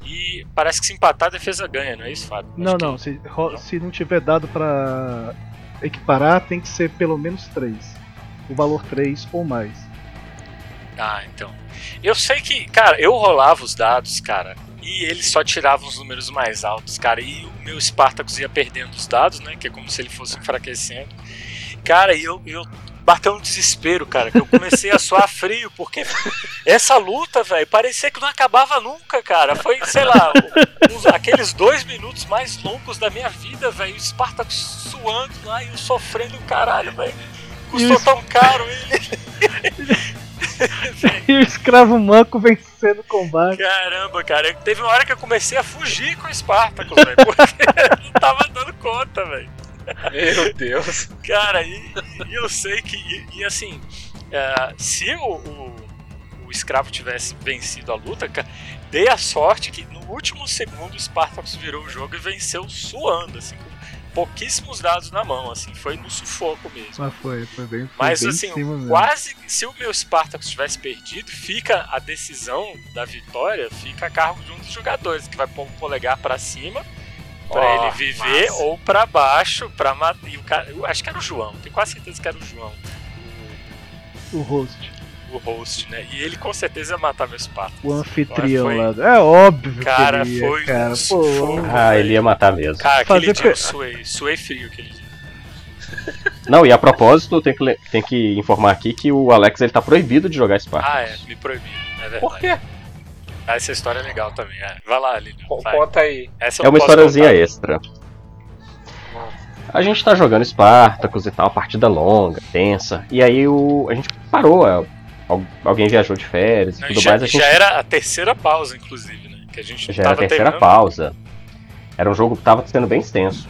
E parece que se empatar a defesa ganha, não é isso, Fábio? Não, Acho que- não. Se, ro- se não tiver dado pra equiparar, tem que ser pelo menos três. O valor 3 ou mais. Ah, então. Eu sei que, cara, eu rolava os dados, cara, e eles só tiravam os números mais altos, cara, e o meu Spartacus ia perdendo os dados, né? Que é como se ele fosse enfraquecendo. Cara, e eu, eu bateu um desespero, cara, que eu comecei a suar frio, porque essa luta, velho, parecia que não acabava nunca, cara. Foi, sei lá, uns- aqueles dois minutos mais longos da minha vida, velho. O Spartacus suando lá e eu sofrendo, caralho, velho. custou tão caro ele. E o escravo manco vencendo o combate. Caramba, cara. Teve uma hora que eu comecei a fugir com o Spartacus, velho. Porque eu não tava dando conta, velho. Meu Deus. Cara, e, e eu sei que. E, e assim, é, se o, o, o escravo tivesse vencido a luta, cara, dei a sorte que no último segundo o Spartacus virou o jogo e venceu suando, assim, com pouquíssimos dados na mão, assim, foi no sufoco mesmo. Mas foi, foi bem, foi Mas bem em assim, cima mesmo. quase se o meu Spartacus tivesse perdido, fica a decisão da vitória, fica a cargo de um dos jogadores, que vai pôr o polegar pra cima pra Ó, ele viver massa. ou pra baixo pra matar. E o cara, acho que era o João, tenho quase certeza que era o João, O host, o host, né? E ele com certeza ia matar meu Spartacus. o anfitrião Foi- lá. É óbvio Cara, que ele ia, foi cara. Pô. Ah, ele ia matar mesmo. Cara, Fazer aquele dia eu suei, suei frio aquele dia. Não, e a propósito, tem que, tem que informar aqui que o Alex ele tá proibido de jogar Sparta. Ah, é, me proibiram, é verdade. Por quê? Ah, essa história é legal também. É. Vai lá, Lilian. Vai. Conta aí. Essa É uma historiazinha contar. extra. A gente tá jogando Spartacus e tal, partida longa, tensa. E aí o, a gente parou. É, al- alguém viajou de férias e Não, tudo já, mais. A gente já era a terceira pausa, inclusive, né? Que a gente já era a terceira terminando. pausa. Era um jogo que tava sendo bem extenso.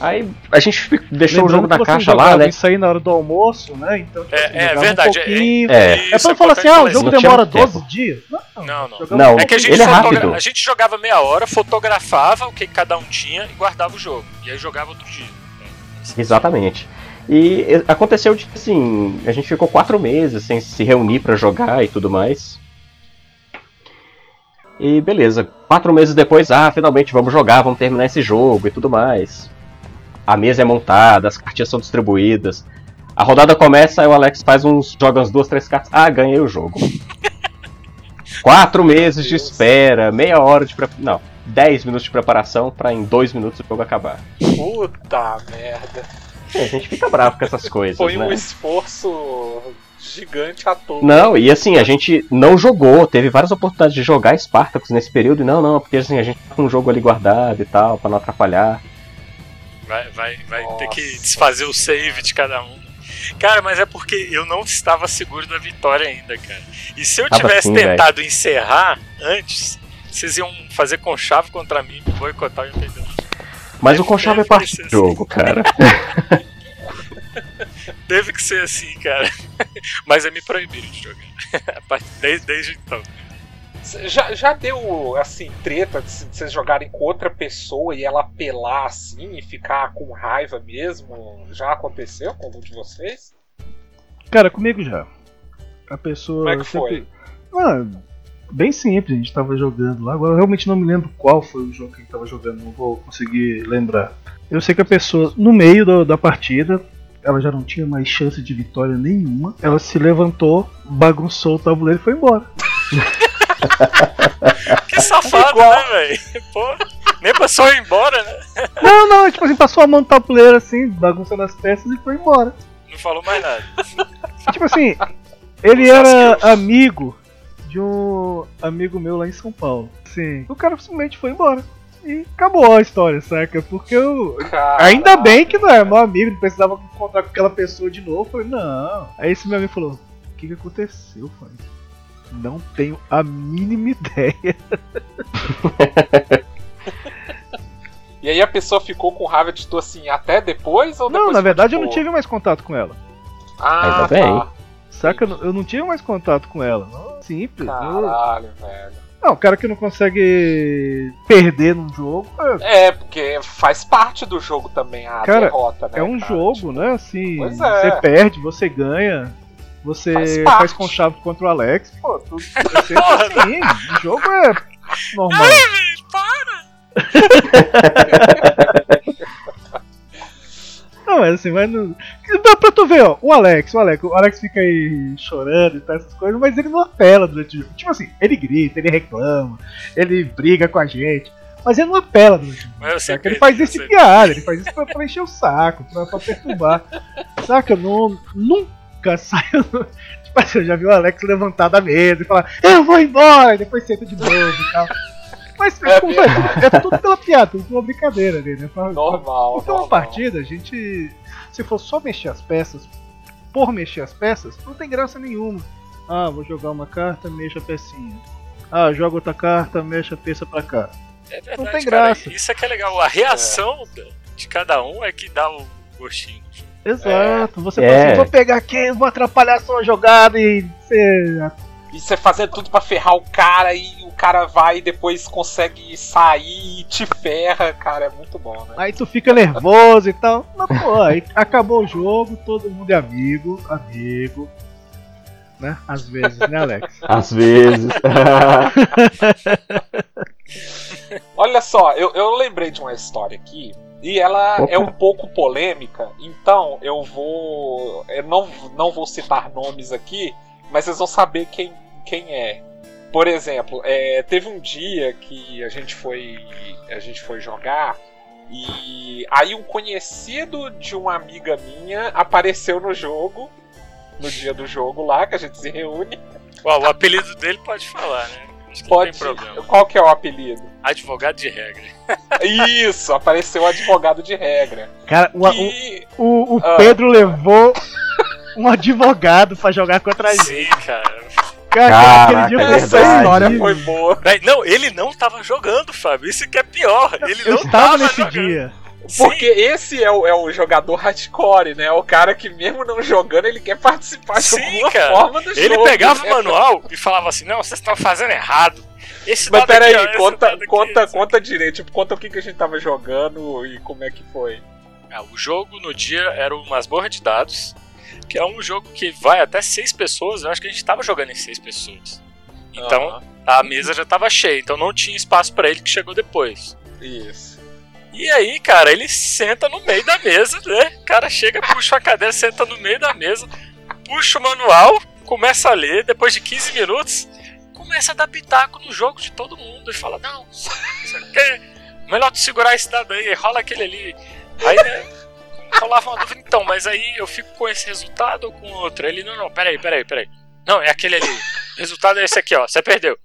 Aí a gente deixou o jogo na caixa lá, né? Isso aí na hora do almoço, né? Então, tipo, É, assim, é verdade, Um pouquinho. É. É Isso, pra falar assim, ah, o jogo demora muito tempo. 12 dias. Não, Não, não. Não, um É que a gente, Ele é rápido. a gente jogava meia hora, fotografava o que cada um tinha e guardava o jogo. E aí jogava outro dia. É, Exatamente. E aconteceu de que, assim, a gente ficou quatro meses sem se reunir pra jogar e tudo mais. E beleza, quatro meses depois, ah, finalmente vamos jogar, vamos terminar esse jogo e tudo mais. A mesa é montada, as cartinhas são distribuídas. A rodada começa, aí o Alex faz uns. joga umas duas, três cartas. Ah, ganhei o jogo. Quatro meses de espera, meia hora de preparação. Não, dez minutos de preparação pra em dois minutos o jogo acabar. Puta merda. É, a gente fica bravo com essas coisas. Foi né? um esforço gigante à toa. Não, e assim, a gente não jogou, teve várias oportunidades de jogar Spartacus nesse período, e não, não, porque assim, a gente tá com um jogo ali guardado e tal, pra não atrapalhar. Vai, vai, vai ter que desfazer o save de cada um. Cara, mas é porque eu não estava seguro da vitória ainda, cara. E se eu Tava tivesse sim, tentado encerrar antes, vocês iam fazer conchave contra mim, me boicotar e eu perder. Mas Deve- o Conchave é parte ser do jogo, cara. Deve que ser assim, cara. Mas é me proibiram de jogar. Desde, desde então. Já, já deu, assim, treta de vocês jogarem com outra pessoa e ela apelar assim e ficar com raiva mesmo? Já aconteceu com algum de vocês? Cara, comigo já. A pessoa. Como é que sempre... Ah, bem simples, a gente tava jogando lá. Agora eu realmente não me lembro qual foi o jogo que a gente tava jogando, não vou conseguir lembrar. Eu sei que a pessoa, no meio do- da partida, ela já não tinha mais chance de vitória nenhuma. Ela se levantou, bagunçou o tabuleiro e foi embora. Que safado, né, velho? Pô, nem ir embora, né? Não, não, tipo assim, passou a mão no tabuleiro assim, bagunçando as peças e foi embora. Não falou mais nada. Tipo assim, ele era amigo de um amigo meu lá em São Paulo. Sim. O cara simplesmente foi embora. E acabou a história, saca? Porque eu. Ainda bem que não era meu amigo, não precisava encontrar com aquela pessoa de novo. Eu falei, não. Aí esse meu amigo falou: O que, que aconteceu, pai? Não tenho a mínima ideia. E aí a pessoa ficou com raiva de tu assim até depois ou Não, depois na foi, verdade eu não tive mais contato com ela. Ah, Ainda bem. tá. Saca? Eu não tive mais contato com ela. Não, Simples. Eu- Caralho, velho. Não, o cara que não consegue perder num jogo. é- É, porque faz parte do jogo também a Cara, derrota, né? É um cara? jogo, Tipo, né? Assim, Pois é. você perde, você ganha, você Faz faz, com chave contra o Alex. Pô, tudo é sempre assim. O jogo é normal. Não, mas assim, mas não... Dá pra tu ver, ó, o Alex, o Alex, o Alex fica aí chorando e tal, essas coisas, mas ele não apela durante o jogo. Tipo assim, ele grita, ele reclama, ele briga com a gente, mas ele não apela durante o jogo. Saca? Ele faz isso de piada, ele faz isso pra, pra encher o saco, pra, pra perturbar. Saca? Não, nunca saiu. Tipo assim, eu já vi o Alex levantar da mesa e falar, eu vou embora, e depois senta de novo e tal. Mas É como é tudo pela piada, tudo pela brincadeira ali, né? Pra- Normal. Uma normal. partida, a gente. Se for só mexer as peças, por mexer as peças, não tem graça nenhuma. Ah, vou jogar uma carta, mexa a pecinha. Ah, joga outra carta, mexa a peça pra cá. É verdade, tem cara, graça. Isso é que é legal. A reação da- de cada um é que dá o gostinho. Exato. Você É. fala assim, vou pegar aqui, vou atrapalhar a sua jogada e você. E você fazendo tudo pra ferrar o cara e o cara vai e depois consegue sair e te ferra, cara, é muito bom, né? Aí tu fica nervoso e tal. Mas pô, aí acabou o jogo, todo mundo é amigo, amigo. Né? Às vezes, né, Alex? Às vezes. Olha só, eu, eu lembrei de uma história aqui. E ela Opa. é um pouco polêmica, então eu vou. Eu não, não vou citar nomes aqui, mas vocês vão saber quem, quem é. Por exemplo, é, teve um dia que a gente foi. A gente foi jogar e aí um conhecido de uma amiga minha apareceu no jogo. No dia do jogo lá, que a gente se reúne. Ó, o apelido dele pode falar, né? Acho que Pode. não tem problema. Qual que é o apelido? Advogado de regra. Isso, apareceu o advogado de regra. Cara, o, o, E o, o Ah. Pedro levou um advogado pra jogar contra a gente. Sim, cara. Cara, Caraca, aquele dia foi essa verdade. história foi boa. Não, ele não tava jogando, Fábio. Isso que é pior. Ele Eu não estava tava nesse jogando. dia. Sim, Porque esse é o, é o jogador hardcore, né? O cara que mesmo não jogando, ele quer participar de Sim, alguma cara. forma do Ele jogo. pegava né? o manual e falava assim: Não, vocês estão fazendo errado. Esse Mas dado aqui, ó, peraí, esse conta, dado aqui, conta, conta direito. Tipo, conta o que, que a gente tava jogando e como é que foi. Ah, o jogo no dia era o Masmorra de Dados, que é um jogo que vai até seis pessoas. Eu acho que a gente tava jogando em seis pessoas. Então Aham, a mesa já tava cheia, então não tinha espaço pra ele que chegou depois. isso. E aí, cara, ele senta no meio da mesa, né? O cara chega, puxa a cadeira, senta no meio da mesa, puxa o manual, começa a ler, depois de 15 minutos, começa a dar pitaco no jogo de todo mundo e fala: Não, não sei o quê, melhor tu segurar esse dado aí, rola aquele ali. Aí, né? Rolava uma dúvida, então, mas aí eu fico com esse resultado ou com outro? Ele, não, não, peraí, peraí, peraí. Não, é aquele ali. O resultado é esse aqui, ó. Você perdeu.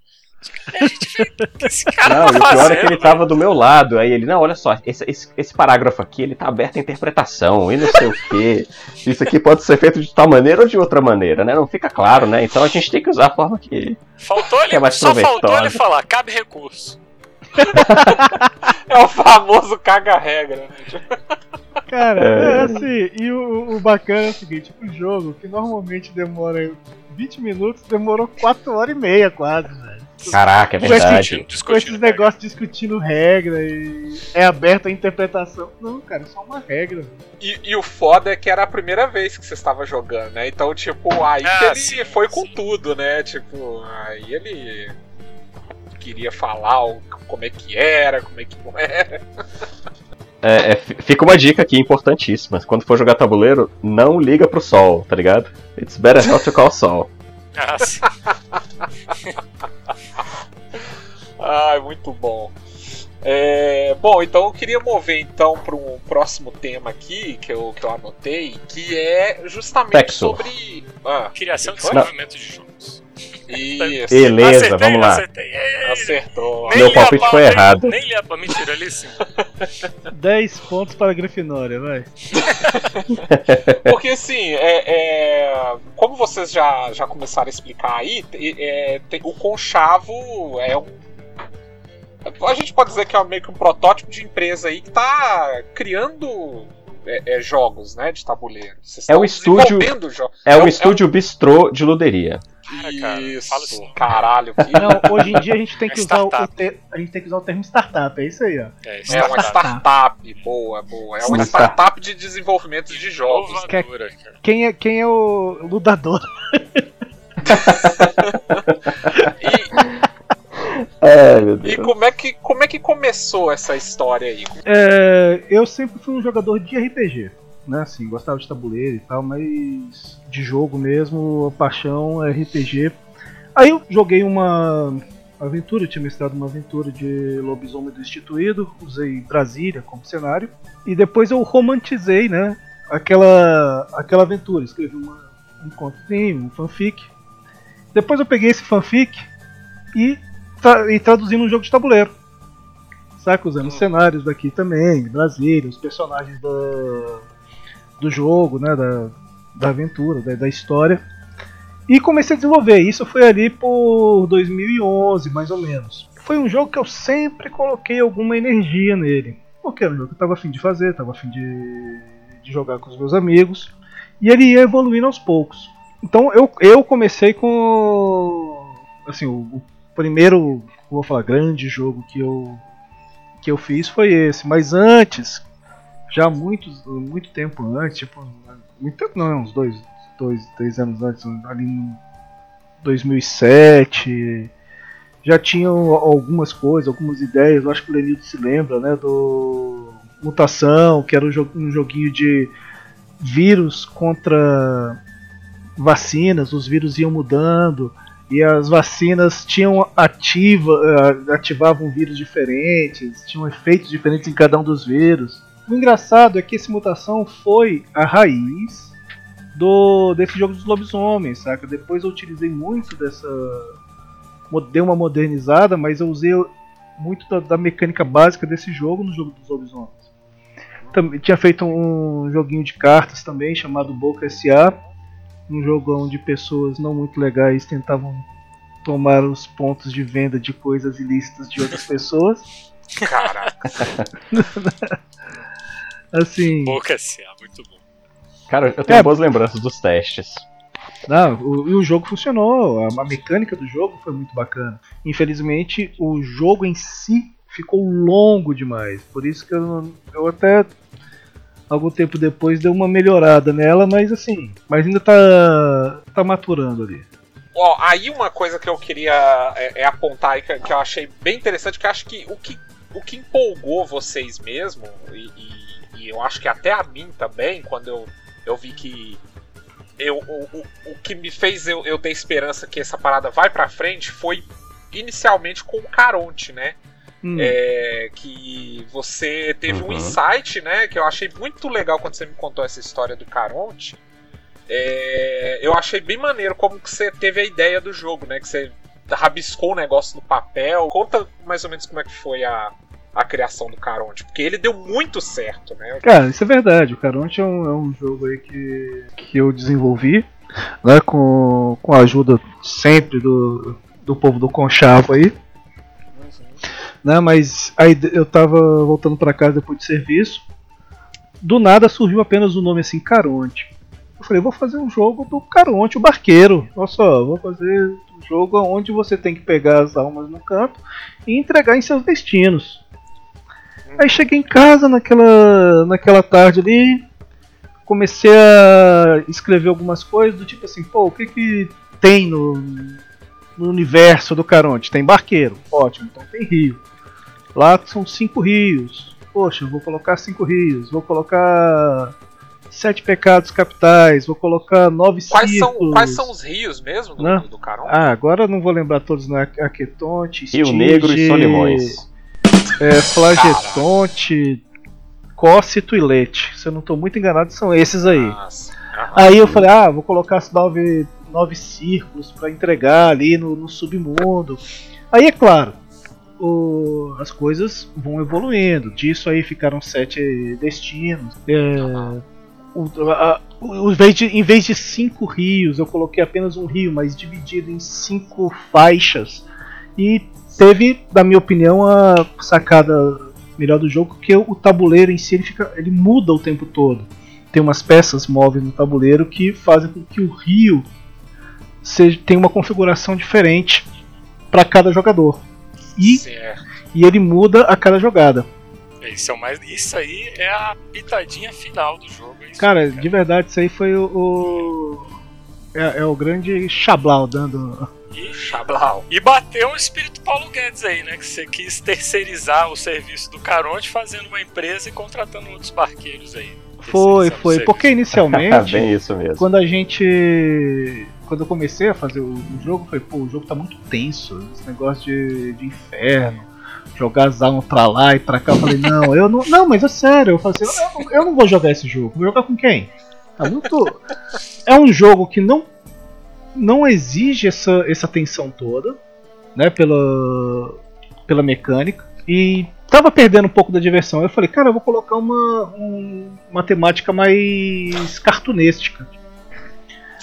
Gente que esse cara Não, tá o pior é fazendo, que ele velho. tava do meu lado. Aí ele, não, olha só, esse, esse, esse parágrafo aqui, ele tá aberto à interpretação, e não sei o quê. Isso aqui pode ser feito de tal maneira ou de outra maneira, né? Não fica claro, né? Então a gente tem que usar a forma que. Faltou ele, Que é só faltou ele falar, cabe recurso. É o famoso caga-regra, né? Tipo, Cara, É. é assim, e o, o bacana é o seguinte, o jogo, que normalmente demora 20 minutos, demorou 4 horas e meia quase, velho. Caraca, é Com esse- verdade. Discutindo, Com esses negócios discutindo regra e é aberto a interpretação. Não, cara, é só uma regra. E, e o foda é que era a primeira vez que você estava jogando, né? Então, tipo, aí Ah, ele sim, foi com sim. tudo, né? Tipo, aí ele queria falar como é que era, como é que não era. É, é, fi- fica uma dica aqui importantíssima. Quando for jogar tabuleiro, não liga pro sol, tá ligado? It's better not to call sol. Ah, sim. Ai, muito bom. É, bom, então eu queria mover então para um próximo tema aqui que eu, que eu anotei, que é justamente Sexo. sobre. Ah, Criação e desenvolvimento de jogos. Isso, Beleza, acertei, vamos lá. Acertei. Acertou. nem Meu palpite foi nem- errado. Nem a pauta. Mentira, ali sim. 10 pontos para a Grifinória, vai. Porque assim, é, é, como vocês já, já começaram a explicar aí, é, tem- o Conchavo é um. A gente pode dizer que é meio que um protótipo de empresa aí que tá criando é, é, jogos, né, de tabuleiro. Vocês É um estão estúdio- É um um- estúdio bistrô de luderia. Cara, cara, Isso, fala isso caralho. Que... Não, hoje em dia a gente tem que É usar o, o a gente tem que usar o termo startup, é isso aí, ó. É, É uma startup. startup, boa, boa. É uma startup de desenvolvimento de jogos. Cara. Quem é, quem é o lutador? E, É, meu e Deus. como, é que, como é que começou essa história aí? É, eu sempre fui um jogador de RPG, né? Assim, gostava de tabuleiro e tal, mas de jogo mesmo, a paixão é RPG. Aí eu joguei uma aventura, eu tinha mestrado uma aventura de lobisomem do Instituído, usei Brasília como cenário, e depois eu romantizei, né? Aquela, aquela aventura, escrevi uma, um contozinho, um fanfic. Depois eu peguei esse fanfic e, tra e traduzi num jogo de tabuleiro. saca? Usando os cenários daqui também, de Brasília, os personagens do, do jogo, né? Da, da aventura, da, da história. E comecei a desenvolver. Isso foi ali por 2011, mais ou menos. Foi um jogo que eu sempre coloquei alguma energia nele. Porque era um jogo que eu tava afim de fazer, tava afim de, de jogar com os meus amigos. E ele ia evoluindo aos poucos. Então eu, eu comecei com. Assim, o, o primeiro, vou falar, grande jogo que eu, que eu fiz foi esse. Mas antes, já muito, muito tempo antes, tipo, muito tempo não, uns dois, dois, três anos antes, ali em 2007, já tinham algumas coisas, algumas ideias. Eu acho que o Lenildo se lembra, né, do Mutação, que era um, jo um joguinho de vírus contra vacinas, os vírus iam mudando e as vacinas tinham ativa, eh, ativavam vírus diferentes, tinham efeitos diferentes em cada um dos vírus. O engraçado é que essa mutação foi a raiz do desse jogo dos lobisomens, saca? Depois eu utilizei muito dessa dei uma modernizada, mas eu usei muito da, da mecânica básica desse jogo no jogo dos lobisomens. Também tinha feito um joguinho de cartas também chamado Boca SA, um jogo onde pessoas não muito legais tentavam tomar os pontos de venda de coisas ilícitas de outras pessoas. Caraca. assim. Boca SA, muito bom. Cara, eu tenho É. boas lembranças dos testes. Não, o, e o jogo funcionou, a, a mecânica do jogo foi muito bacana. Infelizmente, o jogo em si ficou longo demais, por isso que eu, não- eu até algum tempo depois dei uma melhorada nela, mas assim, mas ainda tá tá maturando ali. Ó, aí uma coisa que eu queria é, é apontar aí, que, que eu achei bem interessante, que eu acho que o que, o que empolgou vocês mesmo, e, e- e eu acho que até a mim também, quando eu, eu vi que. Eu, o, o, o que me fez eu, eu ter esperança que essa parada vai pra frente foi inicialmente com o Caronte, né? Hum, É, que você teve um Uhum. insight, né? Que eu achei muito legal quando você me contou essa história do Caronte. É, eu achei bem maneiro como que você teve a ideia do jogo, né? Que você rabiscou o negócio no papel. Conta mais ou menos como é que foi a, a criação do Caronte, porque ele deu muito certo, né? Cara, isso é verdade. O Caronte é um, é um jogo aí que, que eu desenvolvi, né, com, com a ajuda sempre do, do povo do Conchavo aí. Né? Mas aí eu tava voltando pra casa depois de serviço. Do nada surgiu apenas o nome assim, Caronte. Eu falei, vou fazer um jogo do Caronte, o barqueiro. Olha só, vou fazer um jogo onde você tem que pegar as almas no canto e entregar em seus destinos. Aí cheguei em casa naquela, naquela tarde ali, comecei a escrever algumas coisas do tipo assim, pô, o que que tem no, no universo do Caronte? Tem barqueiro, ótimo, então tem rio. Lá são cinco rios. Poxa, eu vou colocar cinco rios. Vou colocar sete pecados capitais. Vou colocar nove Quais são, quais são os rios mesmo do, Né? do Caronte? Ah, agora eu não vou lembrar todos, né? Aquetonte, Rio Estige, Negro e Solimões. É, Flagetonte, Cócito e Lete. Se eu não tô muito enganado, são esses aí. Nossa. Aí eu falei, ah, vou colocar os nove, nove círculos pra entregar ali no, no submundo. Aí é claro, o- as coisas vão evoluindo. Disso aí ficaram sete destinos. É, o- a- o- em vez de- em vez de cinco rios, eu coloquei apenas um rio, mas dividido em cinco faixas. E teve, na minha opinião, a sacada melhor do jogo, que o tabuleiro em si ele, fica, ele muda o tempo todo tem umas peças móveis no tabuleiro que fazem com que o rio seja, tenha uma configuração diferente para cada jogador. E, Certo. e ele muda a cada jogada. Isso, é o mais, isso aí é a pitadinha final do jogo. é isso Cara, aí, de verdade, isso aí foi o. o- é, é o grande Chablau dando. E, Chablau. e bateu o espírito Paulo Guedes aí, né? Que você quis terceirizar o serviço do Caronte fazendo uma empresa e contratando outros barqueiros aí. Foi, foi. Porque inicialmente. Bem isso mesmo. Quando a gente. Quando eu comecei a fazer o, o jogo, eu falei, pô, o jogo tá muito tenso. Esse negócio de, de inferno. Jogar as almas pra lá e pra cá. Eu falei, não, eu não. Não, mas é sério. Eu falei assim, eu, não- eu não vou jogar esse jogo. Vou jogar com quem? Tá muito. É um jogo que não. Não exige essa, essa tensão toda. Né? Pela. Pela mecânica. E tava perdendo um pouco da diversão. Eu falei, cara, eu vou colocar uma, um, uma temática mais cartunística.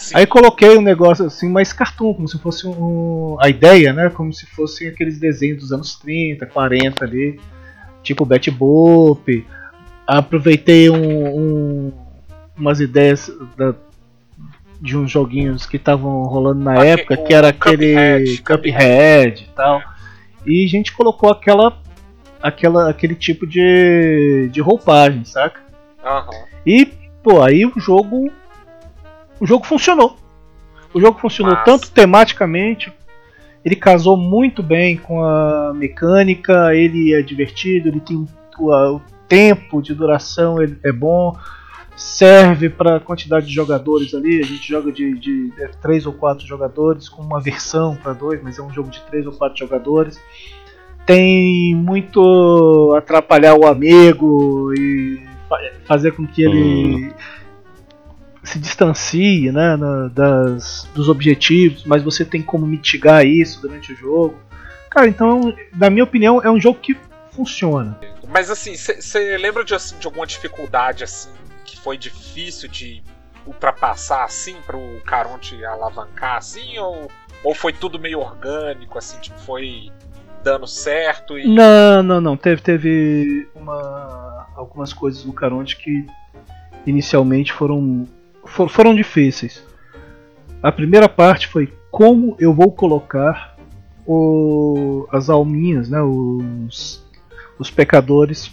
Sim. Aí coloquei um negócio assim, mais cartoon, como se fosse um. A ideia, né? Como se fossem aqueles desenhos dos anos 30, 40 ali. Tipo Betty Boop. Aproveitei um, um- umas ideias da- de uns joguinhos que estavam rolando na Aque- época, que era aquele Cuphead, Cuphead e tal. E a gente colocou aquela, aquela aquele tipo de, de roupagem, saca? Aham. E, pô, aí o jogo. O jogo funcionou. O jogo funcionou Massa. tanto tematicamente, ele casou muito bem com a mecânica, ele é divertido, ele tem o, a- o tempo de duração ele é bom, serve para quantidade de jogadores ali. A gente joga de, de é, três ou quatro jogadores, com uma versão para dois, mas é um jogo de três ou quatro jogadores. Tem muito atrapalhar o amigo e fa- fazer com que ele se distancie né, na- das, dos objetivos, mas você tem como mitigar isso durante o jogo. Cara, então, na minha opinião, é um jogo que funciona. Mas assim, você lembra de, assim, de alguma dificuldade assim que foi difícil de ultrapassar assim pro Caronte alavancar assim ou, ou foi tudo meio orgânico assim, tipo, foi dando certo e Não, não, não. Teve, teve uma, algumas coisas no Caronte que inicialmente foram, for- foram difíceis. A primeira parte foi como eu vou colocar o- as alminhas, né, os, os pecadores,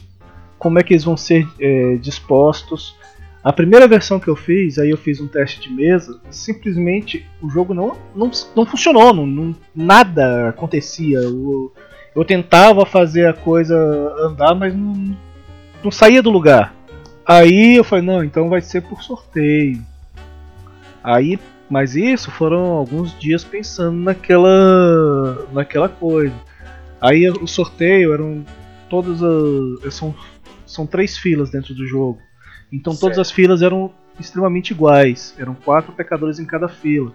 como é que eles vão ser é, dispostos. A primeira versão que eu fiz, aí eu fiz um teste de mesa, simplesmente o jogo não, não, não funcionou, não, não- nada acontecia. O- eu tentava fazer a coisa andar, mas não, não saía do lugar. Aí eu falei, não, então vai ser por sorteio. Aí, mas isso foram alguns dias pensando naquela naquela coisa. Aí o sorteio eram todas as são são três filas dentro do jogo. Então todas Certo. as filas eram extremamente iguais, eram quatro pecadores em cada fila.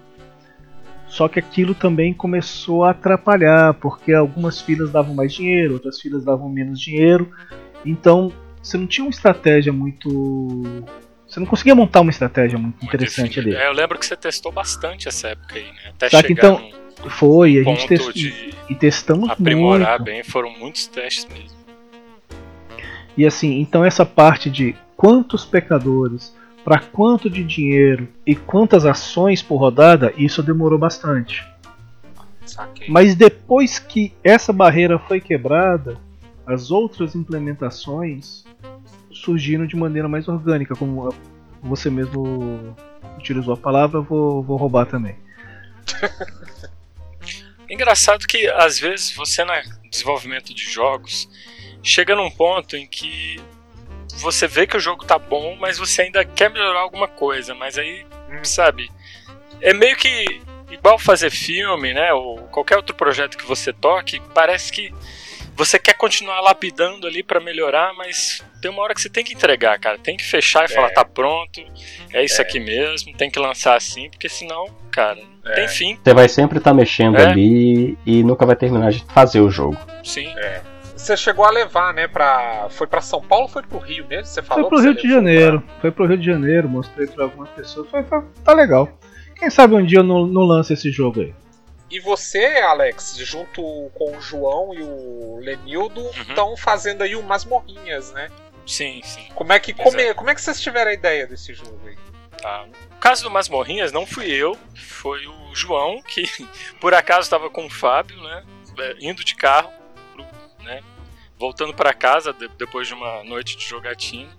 Só que aquilo também começou a atrapalhar, porque algumas filas davam mais dinheiro, outras filas davam menos dinheiro. Então você não tinha uma estratégia muito. Você não conseguia montar uma estratégia muito interessante ali. É, eu lembro que você testou bastante essa época aí, né? Até que chegar então, num Foi, a gente testou. E testamos aprimorar muito. bem, foram muitos testes mesmo. E assim, então essa parte de quantos pecadores, para quanto de dinheiro e quantas ações por rodada, isso demorou bastante. saquei. Mas depois que essa barreira foi quebrada, as outras implementações surgiram de maneira mais orgânica, como você mesmo utilizou a palavra, vou, vou roubar também. Engraçado que às vezes você no desenvolvimento de jogos chega num ponto em que você vê que o jogo tá bom, mas você ainda quer melhorar alguma coisa, mas aí, sabe, é meio que igual fazer filme, né, ou qualquer outro projeto que você toque, parece que você quer continuar lapidando ali pra melhorar, mas tem uma hora que você tem que entregar, cara, tem que fechar e falar, É. tá pronto, é isso É. aqui mesmo, tem que lançar assim, porque senão, cara, não É. tem fim, Você vai sempre estar mexendo É. ali e nunca vai terminar de fazer o jogo. sim. Você chegou a levar, né, pra. Foi pra São Paulo ou foi pro Rio mesmo? Você falou Foi pro Rio de Janeiro. Foi pro Rio de Janeiro, mostrei pra algumas pessoas. Foi, foi- tá legal. Quem sabe um dia eu não, não lanço esse jogo aí. E você, Alex, junto com o João e o Lenildo, Uhum. estão fazendo aí umas morrinhas, né? Sim, sim. Como é que come... como é que vocês tiveram a ideia desse jogo aí? Tá. No caso do Masmorrinhas, não fui eu, foi o João, que por acaso estava com o Fábio, né? é, Indo de carro, né? Voltando para casa de- depois de uma noite de jogatina.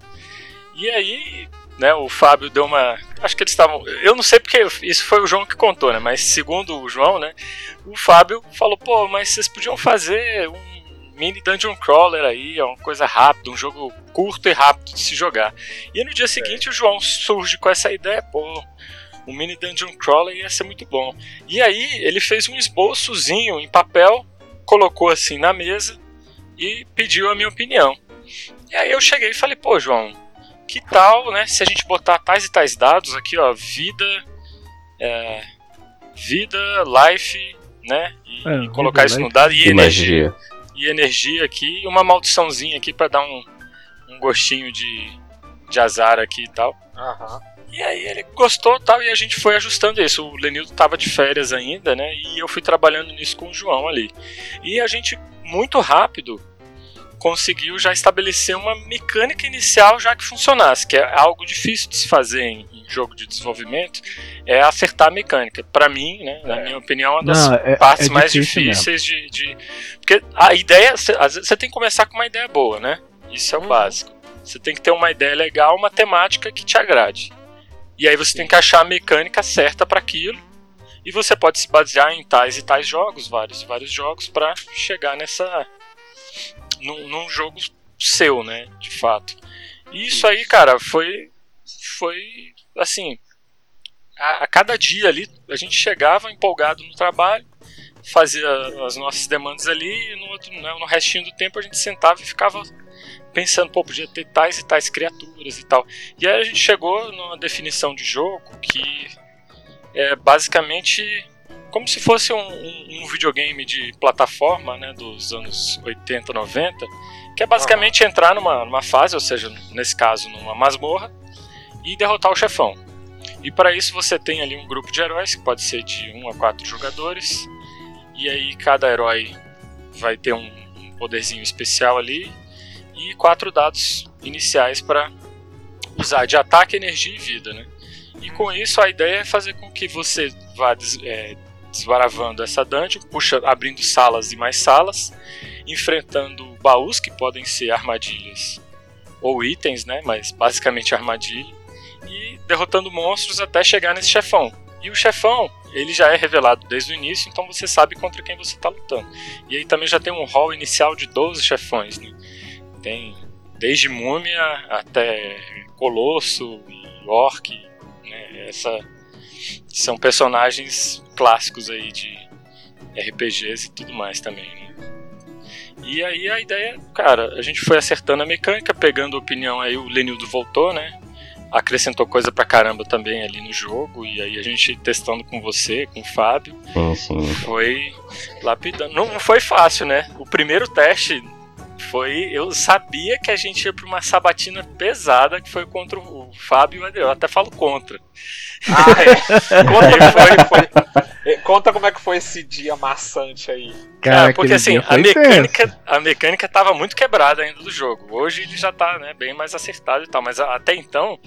E aí, né, o Fábio deu uma. Acho que eles estavam. Eu não sei porque isso foi o João que contou, né? Mas segundo o João, né? O Fábio falou: pô, mas vocês podiam fazer um mini dungeon crawler aí, é uma coisa rápida, um jogo curto e rápido de se jogar. E no dia seguinte o João surge com essa ideia, pô, um mini dungeon crawler ia ser muito bom. E aí ele fez um esboçozinho em papel, colocou assim na mesa e pediu a minha opinião. E aí eu cheguei e falei, pô, João, que tal, né, se a gente botar tais e tais dados aqui, ó, vida, é, vida, life, né, e, É, e colocar isso no dado e E energia magia. e energia aqui, e uma maldiçãozinha aqui pra dar um, um gostinho de, de azar aqui e tal. Aham. E aí ele gostou tal, e a gente foi ajustando isso. O Lenildo tava de férias ainda, né? E eu fui trabalhando nisso com o João ali. E a gente, muito rápido, conseguiu já estabelecer uma mecânica inicial já que funcionasse, que é algo difícil de se fazer em, em jogo de desenvolvimento, é acertar a mecânica. Pra mim, né, na É. minha opinião, é uma das Não, é- partes é mais difícil difíceis de, de- Porque a ideia, você tem que começar com uma ideia boa, né? Isso é o Uhum. básico. Você tem que ter uma ideia legal, uma temática que te agrade. E aí você tem que achar a mecânica certa para aquilo. E você pode se basear em tais e tais jogos, vários e vários jogos, para chegar nessa. Num, num jogo seu, né? De fato. E isso aí, cara, foi. Foi. Assim. A, a cada dia ali, a gente chegava empolgado no trabalho, fazia as nossas demandas ali, e no, outro, né, no restinho do tempo a gente sentava e ficava pensando, pô, podia ter tais e tais criaturas e tal. E aí a gente chegou numa definição de jogo que é basicamente como se fosse um, um- um videogame de plataforma, né, dos anos 80, 90, que é basicamente entrar numa, numa fase, ou seja, nesse caso numa masmorra, e derrotar o chefão. E para isso você tem ali um grupo de heróis, que pode ser de 1 a 4 jogadores, e aí cada herói vai ter um, um poderzinho especial ali, e quatro dados iniciais para usar de ataque, energia e vida, né? E com isso a ideia é fazer com que você vá é, desbaravando essa dungeon, puxa, abrindo salas e mais salas, enfrentando baús que podem ser armadilhas ou itens, né? Mas basicamente armadilha e derrotando monstros até chegar nesse chefão. E o chefão, ele já é revelado desde o início, então você sabe contra quem você está lutando. E aí também já tem um hall inicial de 12 chefões, né? Tem desde múmia até colosso e orc, né? Essa são personagens clássicos aí de RPGs e tudo mais também, né? E aí a ideia, cara, a gente foi acertando a mecânica, pegando opinião aí, o Lenildo voltou, né? Acrescentou coisa pra caramba também ali no jogo, e aí a gente testando com você, com o Fábio, Sim, sim. foi lapidando. Não, não foi fácil, né? O primeiro teste foi. Eu sabia que a gente ia pra uma sabatina pesada que foi contra o Fábio e o Adriano. Eu até falo contra. Ah, é. Conta, como foi, foi- é, conta como é que foi esse dia maçante aí. Cara, É, porque assim, a mecânica, tenso. a mecânica tava muito quebrada ainda do jogo. Hoje ele já tá, né, bem mais acertado e tal, mas até então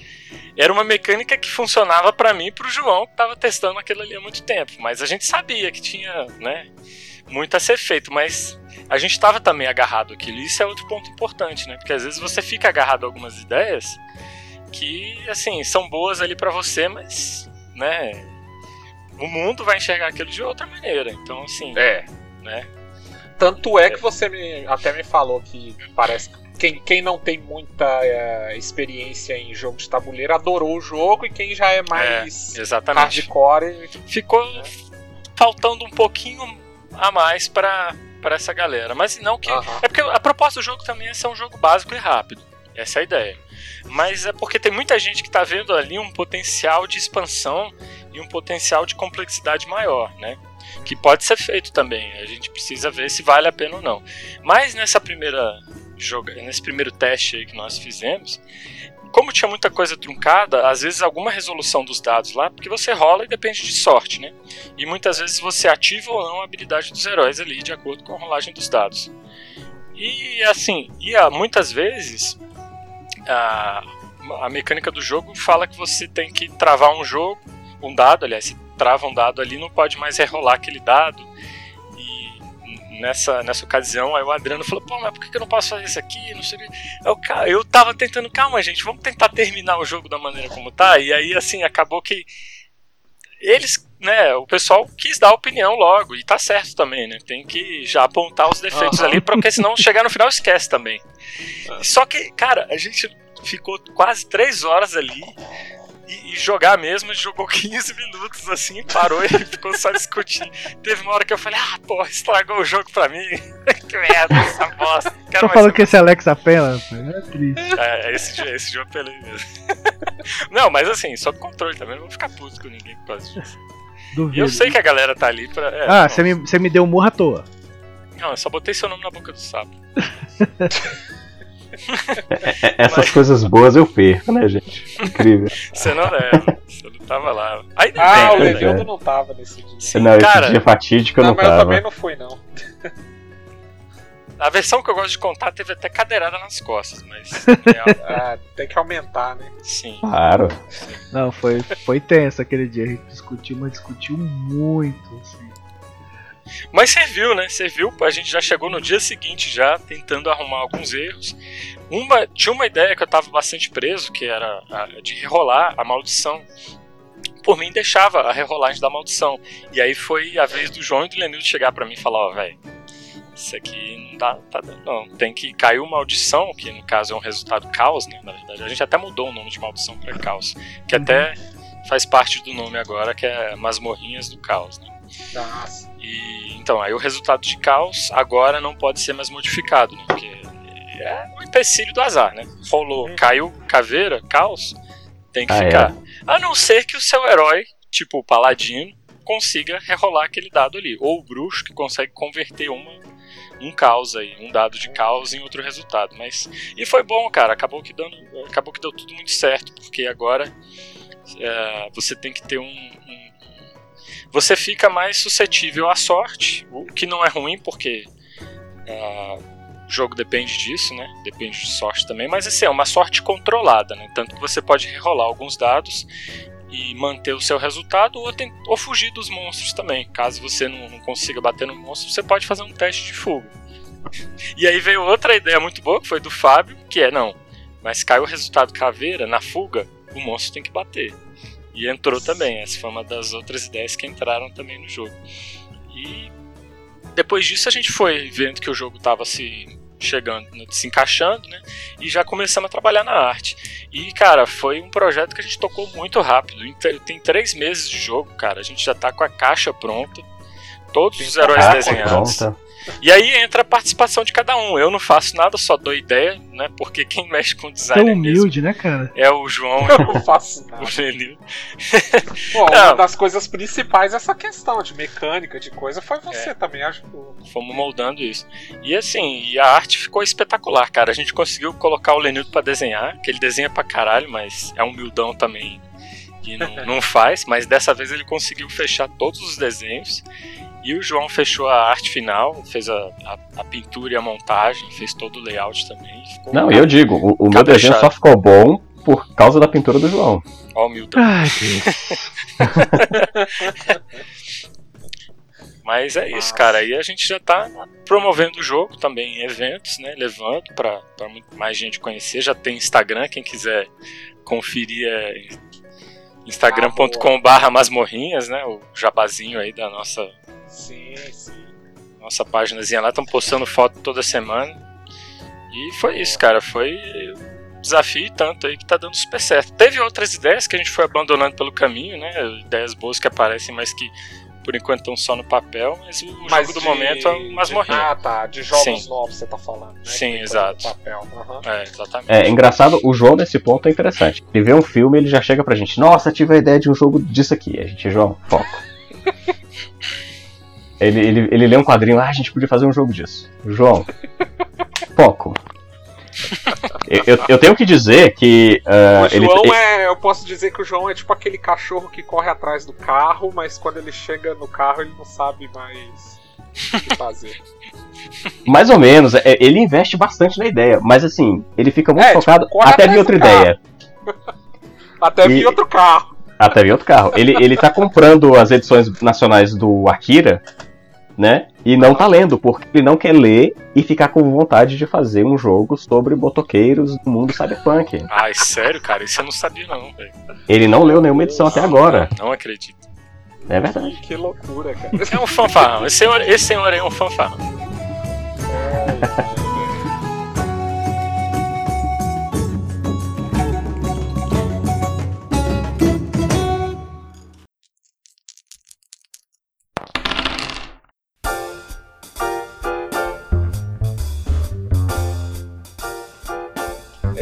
era uma mecânica que funcionava pra mim e pro João, que tava testando aquilo ali há muito tempo, mas a gente sabia que tinha, né, muito a ser feito, mas a gente tava também agarrado àquilo. E isso é outro ponto importante, né? Porque às vezes você fica agarrado a algumas ideias que, assim, são boas ali pra você, mas, né, o mundo vai enxergar aquilo de outra maneira. Então, assim, É. né? Tanto é que você me- até me falou que parece que quem, quem não tem muita é, experiência em jogo de tabuleiro adorou o jogo e quem já é mais Exatamente. hardcore. Ficou faltando um pouquinho a mais pra, pra essa galera. Mas não que. Aham. É porque a proposta do jogo também é ser um jogo básico e rápido. Essa é a ideia. Mas é porque tem muita gente que tá vendo ali um potencial de expansão e um potencial de complexidade maior, né? Que pode ser feito também. A gente precisa ver se vale a pena ou não. Mas nessa primeira joga, nesse primeiro teste aí que nós fizemos, como tinha muita coisa truncada, às vezes alguma resolução dos dados lá, porque você rola e depende de sorte, né? E muitas vezes você ativa ou não a habilidade dos heróis ali, de acordo com a rolagem dos dados. E assim, e ah, muitas vezes a, a mecânica do jogo fala que você tem que travar um jogo, um dado, aliás, se trava um dado ali, não pode mais rerolar aquele dado. Nessa, nessa ocasião, aí o Adriano falou, pô, mas por que eu não posso fazer isso aqui? Não sei eu, eu tava tentando, calma, gente, vamos tentar terminar o jogo da maneira como tá. E aí, assim, acabou que eles, né, o pessoal quis dar opinião logo, e tá certo também, né? Tem que já apontar os defeitos Aham. ali, porque senão chegar no final esquece também. Só que, cara, a gente ficou quase três horas ali. E, e jogar mesmo, jogou 15 minutos assim, parou e ficou só discutindo. Teve uma hora que eu falei, ah, porra, estragou o jogo pra mim. que merda, essa bosta. Quero Tô falando que esse Alex apenas. É triste. é, esse, esse jogo eu pelei mesmo. não, mas assim, só controle também, não vou ficar puto com ninguém por causa disso. E Duvido. eu sei que a galera tá ali pra. é, Ah, você me, me deu um murro à toa. Não, eu só botei seu nome na boca do sapo. É- é- essas coisas boas eu perco, né, gente? Incrível. Você não leva. Você não tava lá. Ainda Ah, o né? Levildo não tava nesse dia. Sim, não, cara. esse dia fatídico eu não, não mas eu tava. também não fui, não. A versão que eu gosto de contar teve até cadeirada nas costas, mas. é, Ah, tem que aumentar, né? sim. Claro. Não, foi, foi tenso aquele dia. A gente discutiu, mas discutiu muito. Assim. Mas serviu, né? Serviu. A gente já chegou no dia seguinte já tentando arrumar alguns erros. Uma, tinha uma ideia que eu tava bastante preso, que era a, de rerolar a maldição. Por mim, deixava a rerolagem da maldição. E aí foi a vez do João e do Lenildo chegar pra mim e falar: Ó, velho, isso aqui não dá, tá dando, não. Tem que cair maldição, que no caso é um resultado caos, né? Na verdade, a gente até mudou o nome de maldição pra caos, que até faz parte do nome agora, que é Masmorrinhas do Caos, né? Nossa. E então, aí o resultado de caos agora não pode ser mais modificado, né? Porque é um empecilho do azar, né? Rolou, Uhum. caiu caveira, caos, tem que Ah, ficar. A não ser que o seu herói, tipo o paladino, consiga rerolar aquele dado ali. Ou o bruxo que consegue converter uma, um caos aí, um dado de caos em outro resultado. Mas. E foi bom, cara. Acabou que, dando, acabou que deu tudo muito certo, porque agora é, você tem que ter um- um você fica mais suscetível à sorte, o que não é ruim porque ah, o jogo depende disso, né? Depende de sorte também, mas assim, é uma sorte controlada, né? Tanto que você pode rerolar alguns dados e manter o seu resultado ou, tem- ou fugir dos monstros também. Caso você não, não consiga bater no monstro, você pode fazer um teste de fuga. E aí veio outra ideia muito boa, que foi do Fábio, que é não, mas caiu o resultado caveira na fuga, o monstro tem que bater. E entrou também, essa foi uma das outras ideias que entraram também no jogo. E depois disso a gente foi vendo que o jogo estava se chegando, né, se encaixando, né? E já começamos a trabalhar na arte. E, cara, foi um projeto que a gente tocou muito rápido. Em te- Tem três meses de jogo, cara. A gente já tá com a caixa pronta. Todos os heróis desenhados. pronta. E aí entra a participação de cada um. Eu não faço nada, só dou ideia, né? Porque quem mexe com design Tão é mesmo humilde, né, cara? é o João Eu não faço nada. o Lenil. Pô, uma das coisas principais essa questão de mecânica, de coisa, foi você É. também ajudou. Fomos moldando isso. E assim, e a arte ficou espetacular, cara. A gente conseguiu colocar o Lenildo pra desenhar, que ele desenha pra caralho, mas é humildão também e não, não faz. Mas dessa vez ele conseguiu fechar todos os desenhos. E o João fechou a arte final, fez a, a, a pintura e a montagem, fez todo o layout também. Ficou Não, e eu digo, o, o meu desenho só ficou bom por causa da pintura do João. Ó, humildão. Ai, Deus. Mas é isso, cara. Aí a gente já tá promovendo o jogo também em eventos, né? Levando pra, pra muito mais gente conhecer. Já tem Instagram, quem quiser conferir é instagram.com.br masmorrinhas, né? O jabazinho aí da nossa, Sim, sim. nossa páginazinha lá. Estão postando foto toda semana. E foi isso, cara. Foi um desafio e tanto aí que tá dando super certo. Teve outras ideias que a gente foi abandonando pelo caminho, né? Ideias boas que aparecem, mas que por enquanto estão só no papel. Mas o Mas jogo do de- momento é o de- Masmorrinha. Ah, tá. De jogos Sim. novos você tá falando, né? Sim, exato. Aham. É, exatamente. É engraçado, o João nesse ponto é interessante. Ele vê um filme ele já chega pra gente, nossa, tive a ideia de um jogo disso aqui. A gente, João, foco. ele, ele, ele lê um quadrinho, ah, a gente podia fazer um jogo disso. João, foco. Eu, eu, eu tenho que dizer que ah, o ele, João é. Eu posso dizer que o João é tipo aquele cachorro que corre atrás do carro, mas quando ele chega no carro ele não sabe mais o que fazer. mais ou menos, é, ele investe bastante na ideia, mas assim, ele fica muito É, tipo, focado corre até vir outra ideia. Até vir outro carro. Até vir outro carro. Ele, ele tá comprando as edições nacionais do Akira, né? E não tá lendo, porque ele não quer ler e ficar com vontade de fazer um jogo sobre motoqueiros do mundo cyberpunk. Ai, sério, cara, isso eu não sabia não, velho. Ele não leu nenhuma edição até agora. Não acredito. É verdade. Que loucura, cara. É um fanfarrão. Esse senhor, esse senhor aí é um fanfarrão.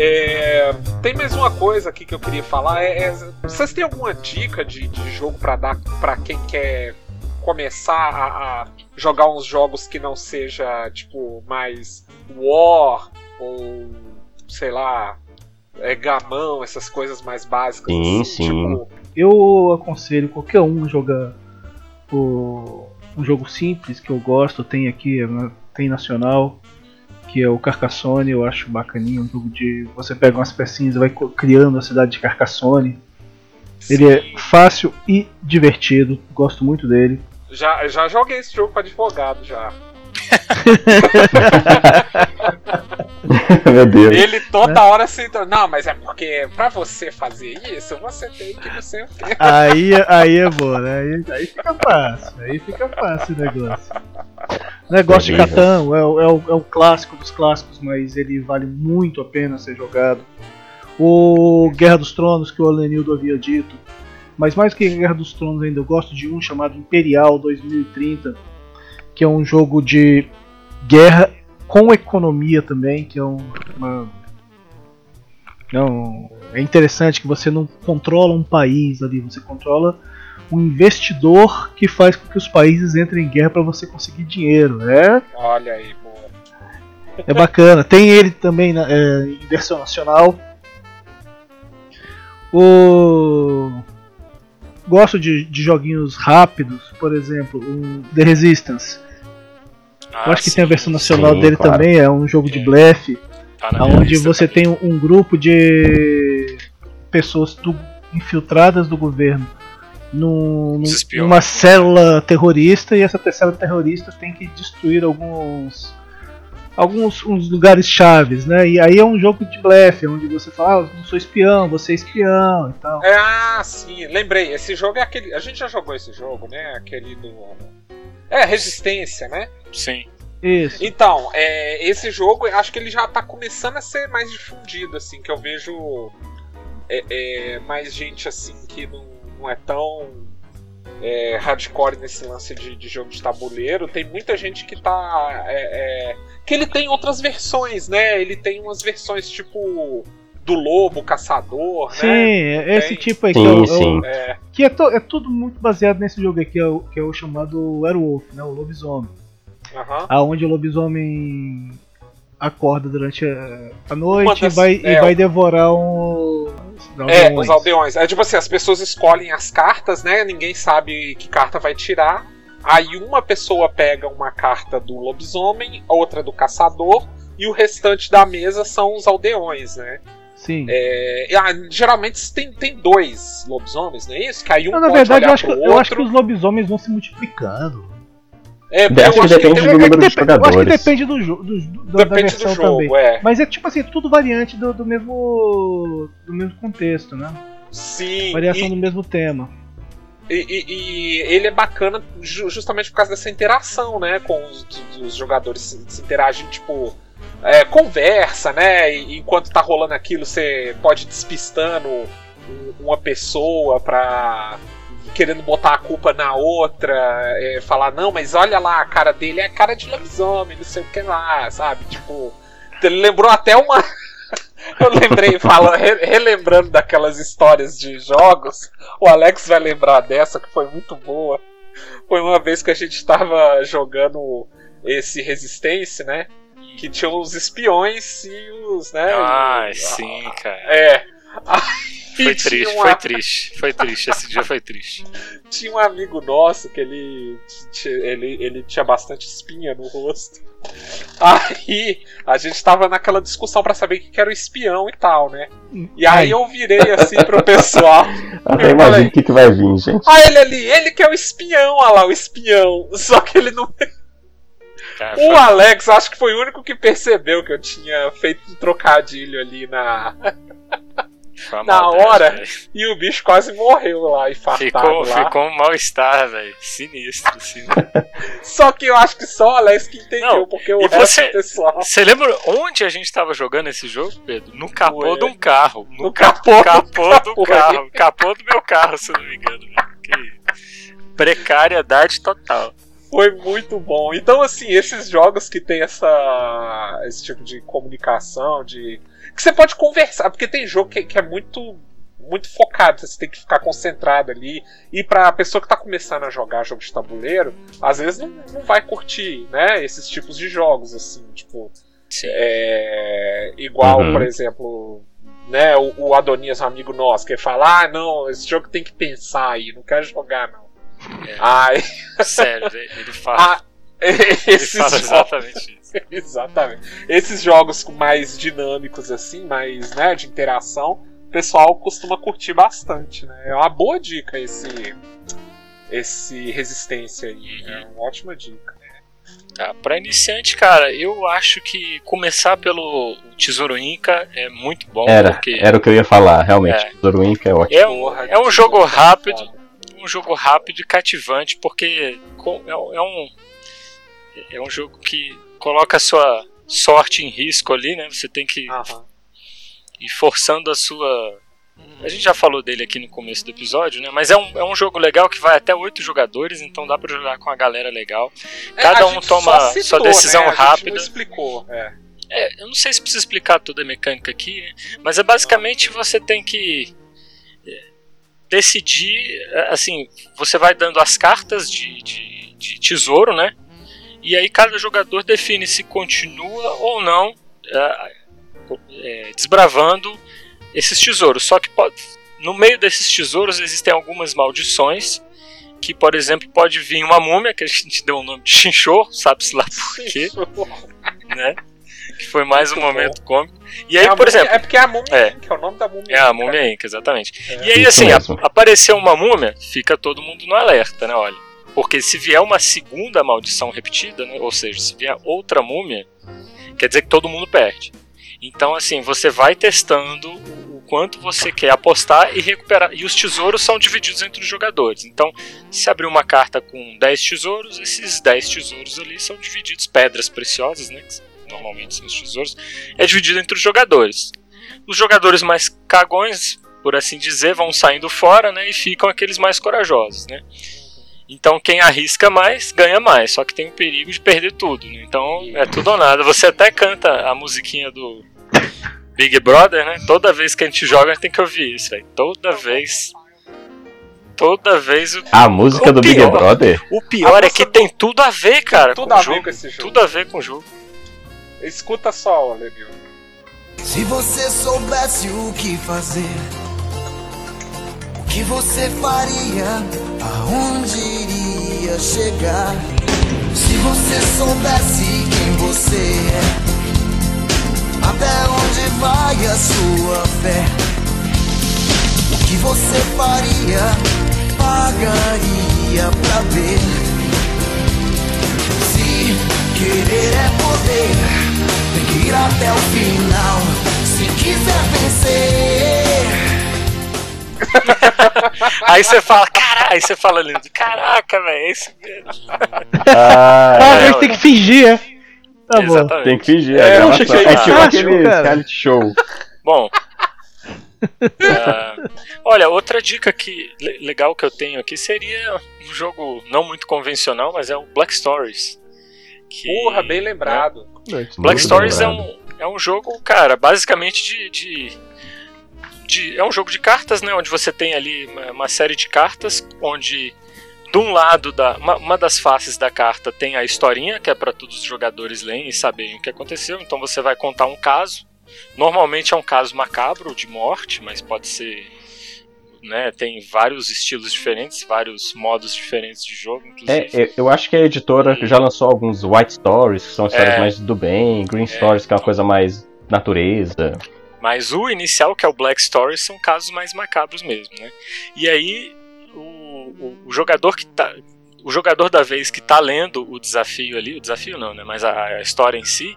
É, tem mais uma coisa aqui que eu queria falar. É, é, vocês têm alguma dica de, de jogo pra dar pra quem quer começar a, a jogar uns jogos que não seja, tipo, mais War ou sei lá, é, gamão, essas coisas mais básicas. Sim, assim, sim. Tipo, Eu aconselho qualquer um a jogar o, um jogo simples que eu gosto, tem aqui, né, tem nacional, que é o Carcassonne, eu acho bacaninho, um jogo de você pega umas pecinhas e vai criando a cidade de Carcassonne. Ele é fácil e divertido, gosto muito dele. já, já joguei esse jogo com advogado já. Meu Deus. Ele toda hora se. Não, mas é porque pra você fazer isso, você tem que não sei o quê. Aí, aí é bom, né? Aí, aí fica fácil, aí fica fácil o negócio. Negócio de Horrível. Catan é, o- é, o, é o clássico dos clássicos, mas ele vale muito a pena ser jogado. O Guerra dos Tronos, que o Alenildo havia dito. Mas mais que Guerra dos Tronos ainda, eu gosto de um chamado Imperial 2030, que é um jogo de guerra com economia também, que é um, uma não, é interessante que você não controla um país ali, você controla um investidor que faz com que os países entrem em guerra para você conseguir dinheiro. É, Olha aí, boa. é bacana. Tem ele também na, é, em versão nacional. O gosto de, de joguinhos rápidos, por exemplo, o The Resistance. Eu acho que tem a versão nacional sim, dele claro. também, é um jogo de blefe. Tá onde você também. tem um grupo de pessoas do- infiltradas do governo num, numa célula terrorista e essa célula terrorista tem que destruir alguns alguns uns lugares chaves, né? E aí é um jogo de blefe, onde você fala, ah, eu não sou espião, você é espião e tal. É, ah, sim, lembrei. Esse jogo é aquele. A gente já jogou esse jogo, né? Aquele do. É, Resistência, né? Sim. Isso. Então, é, esse jogo, eu acho que ele já tá começando a ser mais difundido, assim, que eu vejo é, é, mais gente, assim, que não, não é tão é, hardcore nesse lance de, de jogo de tabuleiro. Tem muita gente que tá... é, é, que ele tem outras versões, né? Ele tem umas versões, tipo, do lobo, caçador, Sim, né? esse Tem. tipo aí que é, o- Sim, é o- sim. É, que é, to- é tudo muito baseado nesse jogo aqui, que é o, que é o chamado Werewolf, né? O lobisomem. aham. aonde o lobisomem acorda durante a, noite das- e, vai, é, e vai devorar um. os É, aldeões. os aldeões. É tipo assim, as pessoas escolhem as cartas, né? Ninguém sabe que carta vai tirar. Aí uma pessoa pega uma carta do lobisomem, outra do caçador, e o restante da mesa são os aldeões, né? Sim. É, ah, geralmente tem, tem dois lobisomens, não é isso? Que aí um Não, na verdade, eu acho, que, eu acho que os lobisomens vão se multiplicando. É, Acho que depende do É número de eu acho que jogadores. depende do, jo do, do- da- da Depende do versão jogo, também. é. Mas é tipo assim, tudo variante do, do mesmo. do mesmo contexto, né? Sim. Variação e- do mesmo tema. E, e- e ele é bacana ju- justamente por causa dessa interação, né? Com os, os jogadores se, se interagem, tipo. é, conversa, né? E enquanto tá rolando aquilo, você pode ir despistando um- uma pessoa pra. Querendo botar a culpa na outra, é, falar, não, mas olha lá, a cara dele é a cara de lobisomem, não sei o que lá, sabe? Tipo. Ele lembrou até uma. Eu lembrei, fala, re- relembrando daquelas histórias de jogos, o Alex vai lembrar dessa que foi muito boa. Foi uma vez que a gente tava jogando esse Resistência, né? Que tinha os espiões e os, né? Ah, e- sim, cara. É. Foi triste, foi triste. Foi triste, esse dia foi triste. Tinha um amigo nosso que ele, ele, ele tinha bastante espinha no rosto. Aí a gente tava naquela discussão pra saber o que era o espião e tal, né? E aí eu virei assim pro pessoal. Até imagino o que, que vai vir, gente. Ah, ele ali, ele que é o espião, olha lá, o espião. Só que ele não. O Alex, acho que foi o único que percebeu que eu tinha feito um trocadilho ali na. Foi na hora, velho. E o bicho quase morreu lá, infartado Ficou, lá. ficou um mal-estar, velho. Sinistro, sinistro. Só que eu acho que só o Alex que entendeu, Não, porque o e resto você- pessoal. Você lembra onde a gente tava jogando esse jogo, Pedro? No capô Ué. de um carro. No, No ca- capô do capô do carro. Capô do meu carro, se eu não me engano. Que precariedade total. Foi muito bom. Então, assim, esses jogos que tem essa. esse tipo de comunicação, de. que você pode conversar, porque tem jogo que, que é muito. muito focado, você tem que ficar concentrado ali. E pra pessoa que tá começando a jogar jogo de tabuleiro, às vezes não, não vai curtir, né? Esses tipos de jogos, assim, tipo. É, igual, Uhum. por exemplo, né, o, o Adonias, um amigo nosso, que fala, ah, não, esse jogo tem que pensar aí, não quero jogar, não. É. Ai, Sério, ele fala, ah, ele esses fala jogos, exatamente isso. exatamente. Esses jogos mais dinâmicos, assim, mais, né, de interação, o pessoal costuma curtir bastante, né? É uma boa dica esse, esse Resistência aí, é uma ótima dica. Tá, pra iniciante, cara, eu acho que começar pelo Tesouro Inca é muito bom, Era, porque era o que eu ia falar, realmente. É. Tesouro Inca é ótimo. é um, é um jogo jogo rápido. Um jogo rápido e cativante, porque é, um- é um é um jogo que coloca a sua sorte em risco ali, né? Você tem que Aham. ir forçando a sua a gente já falou dele aqui no começo do episódio, né? Mas é um, é um jogo legal que vai até oito jogadores, então dá pra jogar com a galera legal. É, Cada a um toma só citou, sua decisão né? A gente rápida. explicou, é. É, eu não sei se precisa explicar toda a mecânica aqui, né? mas é basicamente você tem que é, decidir, é, assim, você vai dando as cartas de, de, de tesouro, né? E aí cada jogador define se continua ou não é, é, desbravando esses tesouros. Só que pode- no meio desses tesouros existem algumas maldições. Que, por exemplo, pode vir uma múmia, que a gente deu o nome de chinchorro, sabe-se lá por quê, né? Que foi mais um Muito momento cômico. E É aí, a por múmia- exemplo, É porque é a múmia É. que é o nome da múmia. é a cara. múmia Inca, exatamente. É. E aí, Isso assim, mesmo. a- apareceu uma múmia, fica todo mundo no alerta, né? Olha. Porque se vier uma segunda maldição repetida, né? Ou seja, se vier outra múmia, quer dizer que todo mundo perde. Então, assim, você vai testando o o quanto você quer apostar e recuperar. E os tesouros são divididos entre os jogadores. Então, se abrir uma carta com 10 tesouros, esses 10 tesouros ali são divididos, pedras preciosas, né? Normalmente são os tesouros, é dividido entre os jogadores. Os jogadores mais cagões, por assim dizer, vão saindo fora, né? E ficam aqueles mais corajosos, né? Então quem arrisca mais ganha mais, só que tem o perigo de perder tudo. Né? Então é tudo ou nada. Você até canta a musiquinha do Big Brother, né? Toda vez que a gente joga, a gente tem que ouvir isso, velho. Toda vez. Toda vez. O, A música O do Big pior- Brother? o pior é que tem tudo a ver, cara, Tudo com a o ver jogo. com esse jogo. Tudo a ver com o jogo. Escuta só, Lenil. Se você soubesse o que fazer, o que você faria, aonde iria chegar? Se você soubesse quem você é, até onde vai a sua fé? O que você faria, pagaria pra ver? Querer é poder, tem que ir até o final. Se quiser vencer. Aí você fala, caralho, aí você fala lindo, caraca, velho, é isso mesmo. Ah, Ah, a é, tem que fingir, é? Tá bom. Tem que fingir. É, que é era tipo aquele reality show. Bom. ah, olha, outra dica que le- legal que eu tenho aqui seria um jogo não muito convencional, mas é o Black Stories. Que, Porra, bem lembrado. Black Muito Stories é lembrado. um, é um jogo, cara, basicamente de, de, de- É um jogo de cartas, né? Onde você tem ali uma, uma série de cartas, onde de um lado da. Uma, uma das faces da carta tem a historinha, que é para todos os jogadores lerem e saberem o que aconteceu. Então você vai contar um caso. Normalmente é um caso macabro de morte, mas pode ser. Né, tem vários estilos diferentes, vários modos diferentes de jogo, inclusive. É, eu- acho que a editora já lançou alguns White Stories, que são histórias É. mais do bem, Green Stories, que é uma coisa mais natureza. Mas o inicial, que é o Black Story, são casos mais macabros mesmo, né? E aí, o, o- o jogador que tá. O jogador da vez que tá lendo o desafio ali, o desafio não, né? Mas a, a história em si,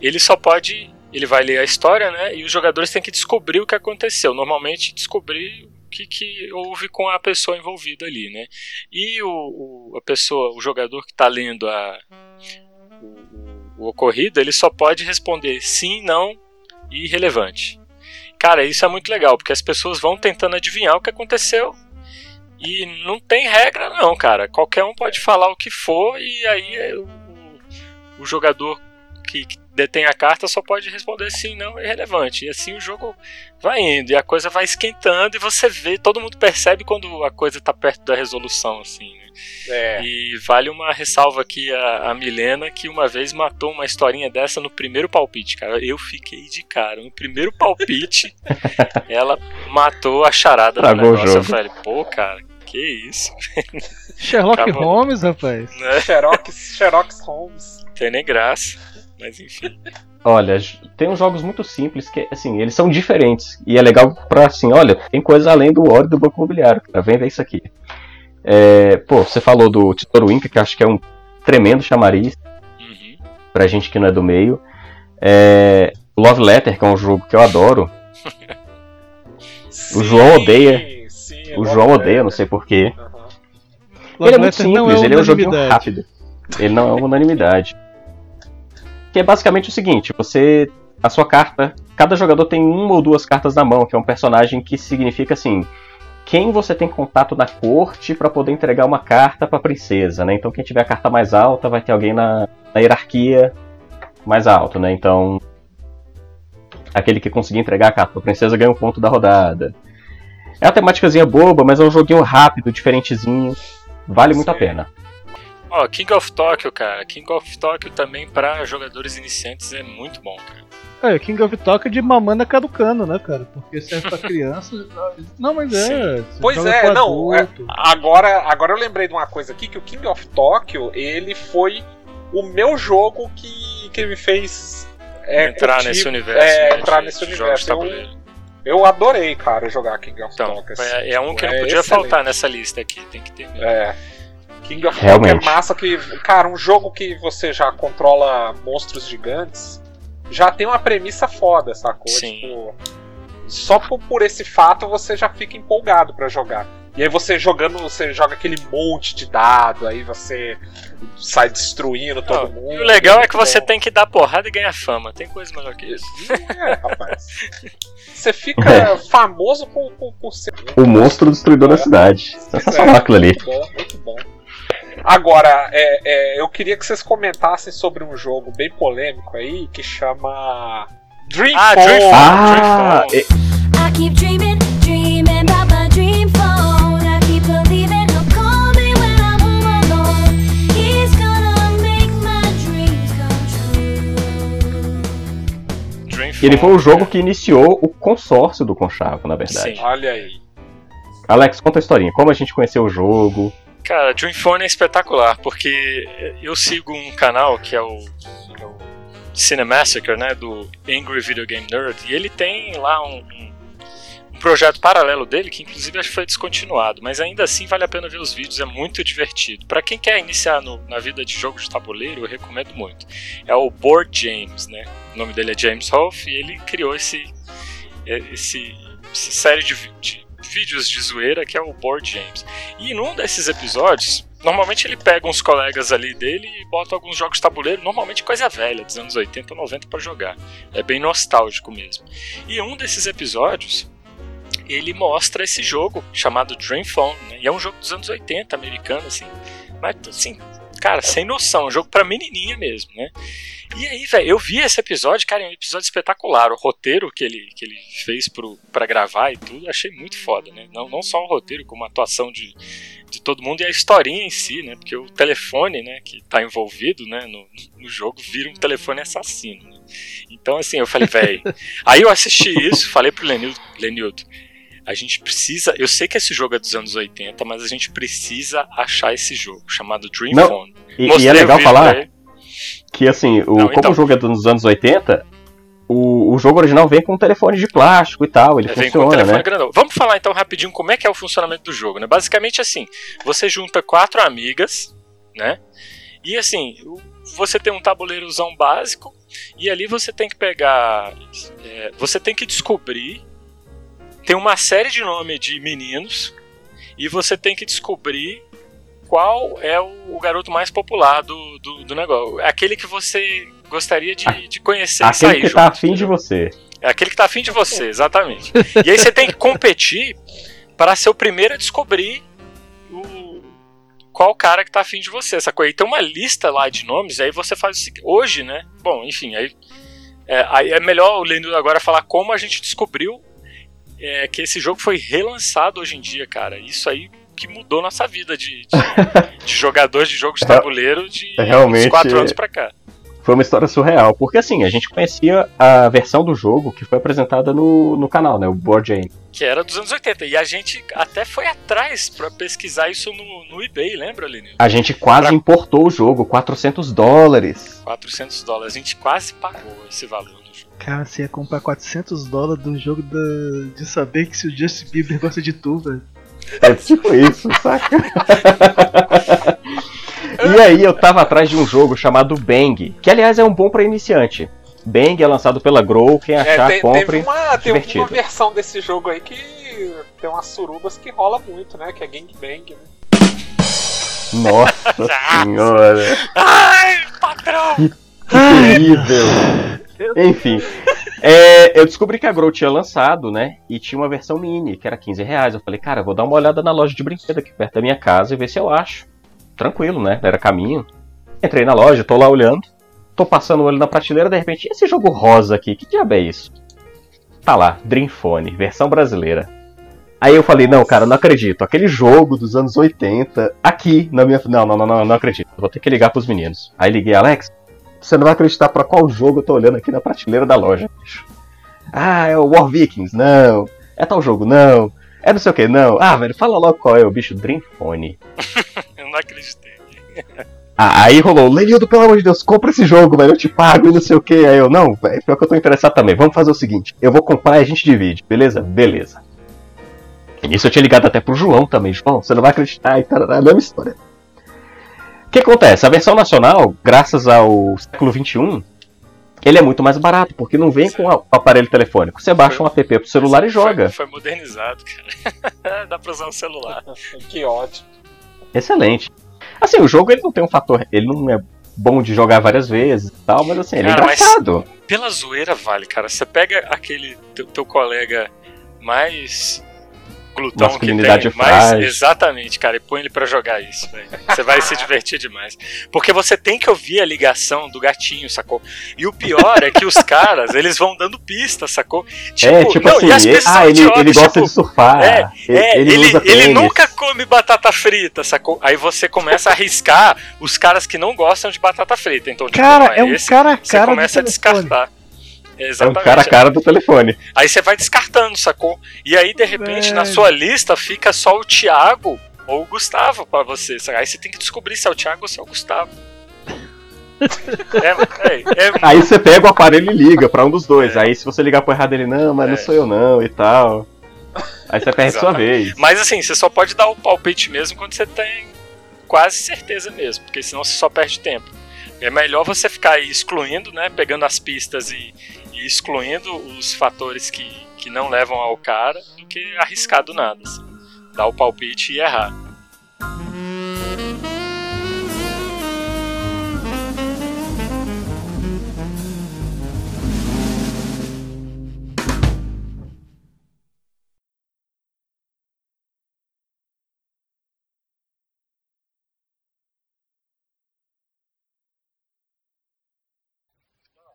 ele só pode. Ele vai ler a história, né? E os jogadores têm que descobrir o que aconteceu. Normalmente, descobrir o que, que houve com a pessoa envolvida ali, né? E o, o- a pessoa, o jogador que está lendo a, o, o- ocorrido, ele só pode responder sim, não e irrelevante. Cara, isso é muito legal, porque as pessoas vão tentando adivinhar o que aconteceu e não tem regra não, cara. Qualquer um pode falar o que for e aí o- o jogador que, detém a carta só pode responder sim, não, é irrelevante. E assim o jogo vai indo, e a coisa vai esquentando, e você vê, todo mundo percebe quando a coisa tá perto da resolução, assim, né? É. E vale uma ressalva aqui a, a Milena, que uma vez matou uma historinha dessa no primeiro palpite, cara. Eu fiquei de cara. No primeiro palpite, ela matou a charada do Tragou negócio. Eu falei, pô, cara, que isso? Sherlock Acabou. Holmes, rapaz. Né? Xerox, Xerox Holmes. Tem nem graça. Mas enfim. Olha, tem uns jogos muito simples que, assim, eles são diferentes. E é legal pra, assim, olha, tem coisa além do Ori do Banco Imobiliário. Cara. Vem ver isso aqui. É, pô, você falou do Tesouro Inca, que eu acho que é um tremendo chamariz Uhum. pra gente que não é do meio. É, Love Letter, que é um jogo que eu adoro. O João odeia. sim, O João odeia, não sei porquê. Love ele é muito não simples, ele é um joguinho rápido. Ele não é uma unanimidade. Que é basicamente o seguinte, você. A sua carta. Cada jogador tem uma ou duas cartas na mão, que é um personagem que significa assim. Quem você tem contato na corte pra poder entregar uma carta pra princesa, né? Então quem tiver a carta mais alta vai ter alguém na, na hierarquia mais alto, né? Então. Aquele que conseguir entregar a carta pra princesa ganha um ponto da rodada. É uma temáticazinha boba, mas é um joguinho rápido, diferentezinho. Vale muito a pena. Ó, King of Tokyo, cara. King of Tokyo também pra jogadores iniciantes é muito bom, cara. É, King of Tokyo de mamanda caducando, né, cara? Porque serve pra criança. Não, mas é. Pois é, não, é-. Agora, agora eu lembrei de uma coisa aqui, que o King of Tokyo, ele foi o meu jogo que, que me fez é, entrar curtir- nesse universo. É, né, entrar de- nesse de universo. Eu, eu adorei, cara, jogar King of Então, Tokyo. assim. é, é um que não É podia excelente. faltar nessa lista aqui. Tem que ter mesmo. É. King of Realmente. Tokyo é massa que, cara, um jogo que você já controla monstros gigantes já tem uma premissa foda, sacou? Sim. Tipo, só por, por esse fato você já fica empolgado pra jogar. E aí você jogando, você joga aquele monte de dado, aí você sai destruindo todo Não, mundo. E o legal é que muito você bom. tem que dar porrada e ganhar fama. Tem coisa melhor que isso. É, rapaz. Você fica famoso por, por, por ser. O monstro destruidor da cidade. Sensacional aquilo ali. Muito bom, muito bom. Agora, é, é, eu queria que vocês comentassem sobre um jogo bem polêmico aí que chama Dream Ah, Phone. Dream Phone. Ah, Dream I keep dreaming, dreaming about my dream phone. I keep believing he'll call me when I'm home alone. He's gonna make my dreams come true. Dream ele foi o jogo cara. que iniciou o consórcio do Conchavo, na verdade. Sim. Olha aí. Alex, conta a historinha. Como a gente conheceu o jogo? Cara, Dream Phone é espetacular, porque eu sigo um canal que é o, é o Cinemassacre, né, do Angry Video Game Nerd, e ele tem lá um, um- projeto paralelo dele, que inclusive acho que foi descontinuado, mas ainda assim vale a pena ver os vídeos, é muito divertido. Pra quem quer iniciar no- na vida de jogo de tabuleiro, eu recomendo muito. É o Board James, né, o nome dele é James Rolfe, e ele criou esse, esse, essa série de, de vídeos de zoeira que é o Board James. E num desses episódios, normalmente ele pega uns colegas ali dele e bota alguns jogos de tabuleiro, normalmente coisa velha, dos anos 80 ou 90 pra jogar. É bem nostálgico mesmo. E um desses episódios, ele mostra esse jogo chamado Dream Phone, né? E é um jogo dos anos 80, americano, assim. Mas, assim, cara, sem noção, um jogo pra menininha mesmo, né? E aí, velho, eu vi esse episódio, cara, é um episódio espetacular. O roteiro que ele, que ele fez pro, pra gravar e tudo, achei muito foda, né? Não, não só o roteiro, como a atuação de, de todo mundo e a historinha em si, né? Porque o telefone, né, que tá envolvido, né, no, no jogo, vira um telefone assassino, né? Então, assim, eu falei, velho. aí eu assisti isso, falei pro Lenildo, Lenildo, a gente precisa. Eu sei que esse jogo é dos anos 80, mas a gente precisa achar esse jogo, chamado Dream Não, Phone. E, e é legal falar que, assim, o, Não, como então. o jogo é dos anos 80, o, o jogo original vem com um telefone de plástico e tal. Ele É, vem com o funciona, telefone né? grandão. Vamos falar então rapidinho como é que é o funcionamento do jogo, né? Basicamente assim, você junta quatro amigas, né? E assim, você tem um tabuleirozão básico e ali você tem que pegar, é, você tem que descobrir, tem uma série de nome de meninos e você tem que descobrir qual é o, o garoto mais popular do, do, do negócio. É Aquele que você gostaria de, de conhecer e Aquele sair que tá junto, afim de entendeu? você. É aquele que tá afim de você, exatamente. E aí você tem que competir para ser o primeiro a descobrir o, qual cara que tá afim de você, sacou? E tem uma lista lá de nomes, aí você faz o seguinte. Hoje, né? Bom, enfim, aí é, aí é melhor o Lendo agora falar como a gente descobriu é, que esse jogo foi relançado hoje em dia, cara. Isso aí que mudou nossa vida de, de, de jogador de jogo de tabuleiro de É, realmente- uns 4 anos pra cá. Foi uma história surreal, porque assim, a gente conhecia a versão do jogo que foi apresentada no, no canal, né? O Board Game. Que era dos anos 80. E a gente até foi atrás pra pesquisar isso no, no eBay, lembra, Lenil? A gente quase Pra- importou o jogo, 400 dólares. 400 dólares. A gente quase pagou esse valor. Cara, você ia comprar 400 dólares do jogo da- de saber que se o Justin Bieber gosta de tu, velho. É tipo isso, saca? e aí eu tava atrás de um jogo chamado Bang, que aliás é um bom pra iniciante. Bang é lançado pela Grow, quem achar, É, tem, compre. teve uma, uma versão desse jogo aí que tem umas surubas que rola muito, né? Que é Gangbang, né? Nossa senhora, Ai, patrão! que terrível. Enfim, é, eu descobri que a Grow tinha lançado, né? E tinha uma versão mini, que era 15 reais. Eu falei, cara, vou dar uma olhada na loja de brinquedo aqui perto da minha casa e ver se eu acho. Tranquilo, né? Era caminho. Entrei na loja, tô lá olhando. Tô passando o olho na prateleira, de repente, esse jogo rosa aqui, que diabo é isso? Tá lá, Dreamphone, versão brasileira. Aí eu falei, não, cara, não acredito. Aquele jogo dos anos 80, aqui na minha. Não, não, não, não, não acredito. Vou ter que ligar pros meninos. Aí liguei, Alex, você não vai acreditar pra qual jogo eu tô olhando aqui na prateleira da loja, bicho. Ah, é o War Vikings, não. É tal jogo, não. É não sei o que, não. Ah, velho, fala logo qual é o bicho Dreamphone. Eu não acreditei. Ah, aí rolou, Lenildo, pelo amor de Deus, compra esse jogo, velho, eu te pago e não sei o que. Aí eu, não, velho, pior que eu tô interessado também. Vamos fazer o seguinte, eu vou comprar e a gente divide, beleza? Beleza. E nisso eu tinha ligado até pro João também, João, você não vai acreditar, e tarará, a mesma história. O que acontece? A versão nacional, graças ao século XXI, ele é muito mais barato, porque não vem com o aparelho telefônico. Você baixa um app pro celular e joga. Foi, foi modernizado, cara. Dá pra usar um celular. que ótimo. Excelente. Assim, o jogo ele não tem um fator. Ele não é bom de jogar várias vezes e tal, mas assim, ele é Cara, mas- engraçado. Pela zoeira vale, cara. Você pega aquele teu, teu colega mais glutão que tem, mais exatamente, cara, e põe ele pra jogar isso, velho. Você vai se divertir demais. Porque você tem que ouvir a ligação do gatinho, sacou? E o pior é que os caras, eles vão dando pista, sacou? é, tipo não, assim, e as ele, pistas ah, são ele, ele gosta tipo, de surfar. é, ele, É, ele ele, usa ele nunca come batata frita, sacou? Aí você começa a arriscar os caras que não gostam de batata frita. Então, tipo, Cara, ah, é um esse cara a você cara começa a do descartar. É um Exatamente. cara a cara do telefone. Aí você vai descartando, sacou? E aí, de repente, na Velho. sua lista fica só o Thiago ou o Gustavo pra você. sabe? Aí você tem que descobrir se é o Thiago ou se é o Gustavo. é, é, é Aí você pega o aparelho e liga pra um dos dois. Aí se você ligar pro errado, ele, não, mas não É. sou eu não e tal. Aí você perde sua Exatamente. vez. Mas assim, você só pode dar o palpite mesmo quando você tem quase certeza mesmo, porque senão você só perde tempo. É melhor você ficar aí excluindo, né? Pegando as pistas e, e excluindo os fatores que, que não levam ao cara do que arriscar do nada. Assim. Dar o palpite e errar.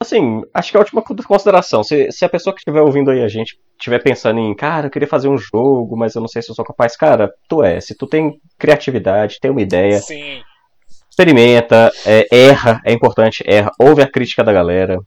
Assim, acho que é a última consideração. Se, se a pessoa que estiver ouvindo aí a gente estiver pensando em, cara, eu queria fazer um jogo, mas eu não sei se eu sou capaz, cara, tu é. Se tu tem criatividade, tem uma ideia, Sim. experimenta, é, erra, é importante, erra, ouve a crítica da galera.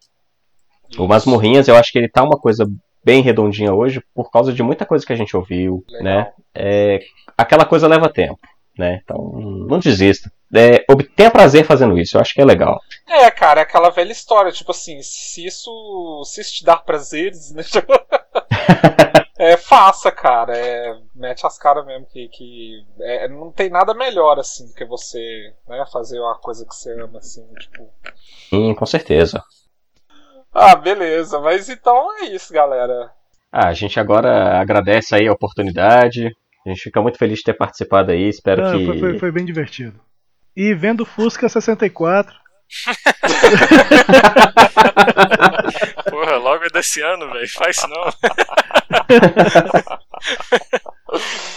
O Masmorrinhas, eu acho que ele tá uma coisa bem redondinha hoje por causa de muita coisa que a gente ouviu, Legal. né? É, aquela coisa leva tempo, né? Então, não desista. É, prazer fazendo isso, eu acho que é legal. É, cara, é aquela velha história, tipo assim, se isso, se isso te dar prazeres, né? é, faça, cara. É, mete as caras mesmo que, que é, não tem nada melhor assim do que você, né, fazer uma coisa que você ama, assim, tipo. Sim, com certeza. Ah, beleza. Mas então é isso, galera. Ah, a gente agora agradece aí a oportunidade. A gente fica muito feliz de ter participado aí. Espero Não, que. foi, foi- foi bem divertido e vendo Fusca 64. Porra, logo é desse ano, velho. Faz não.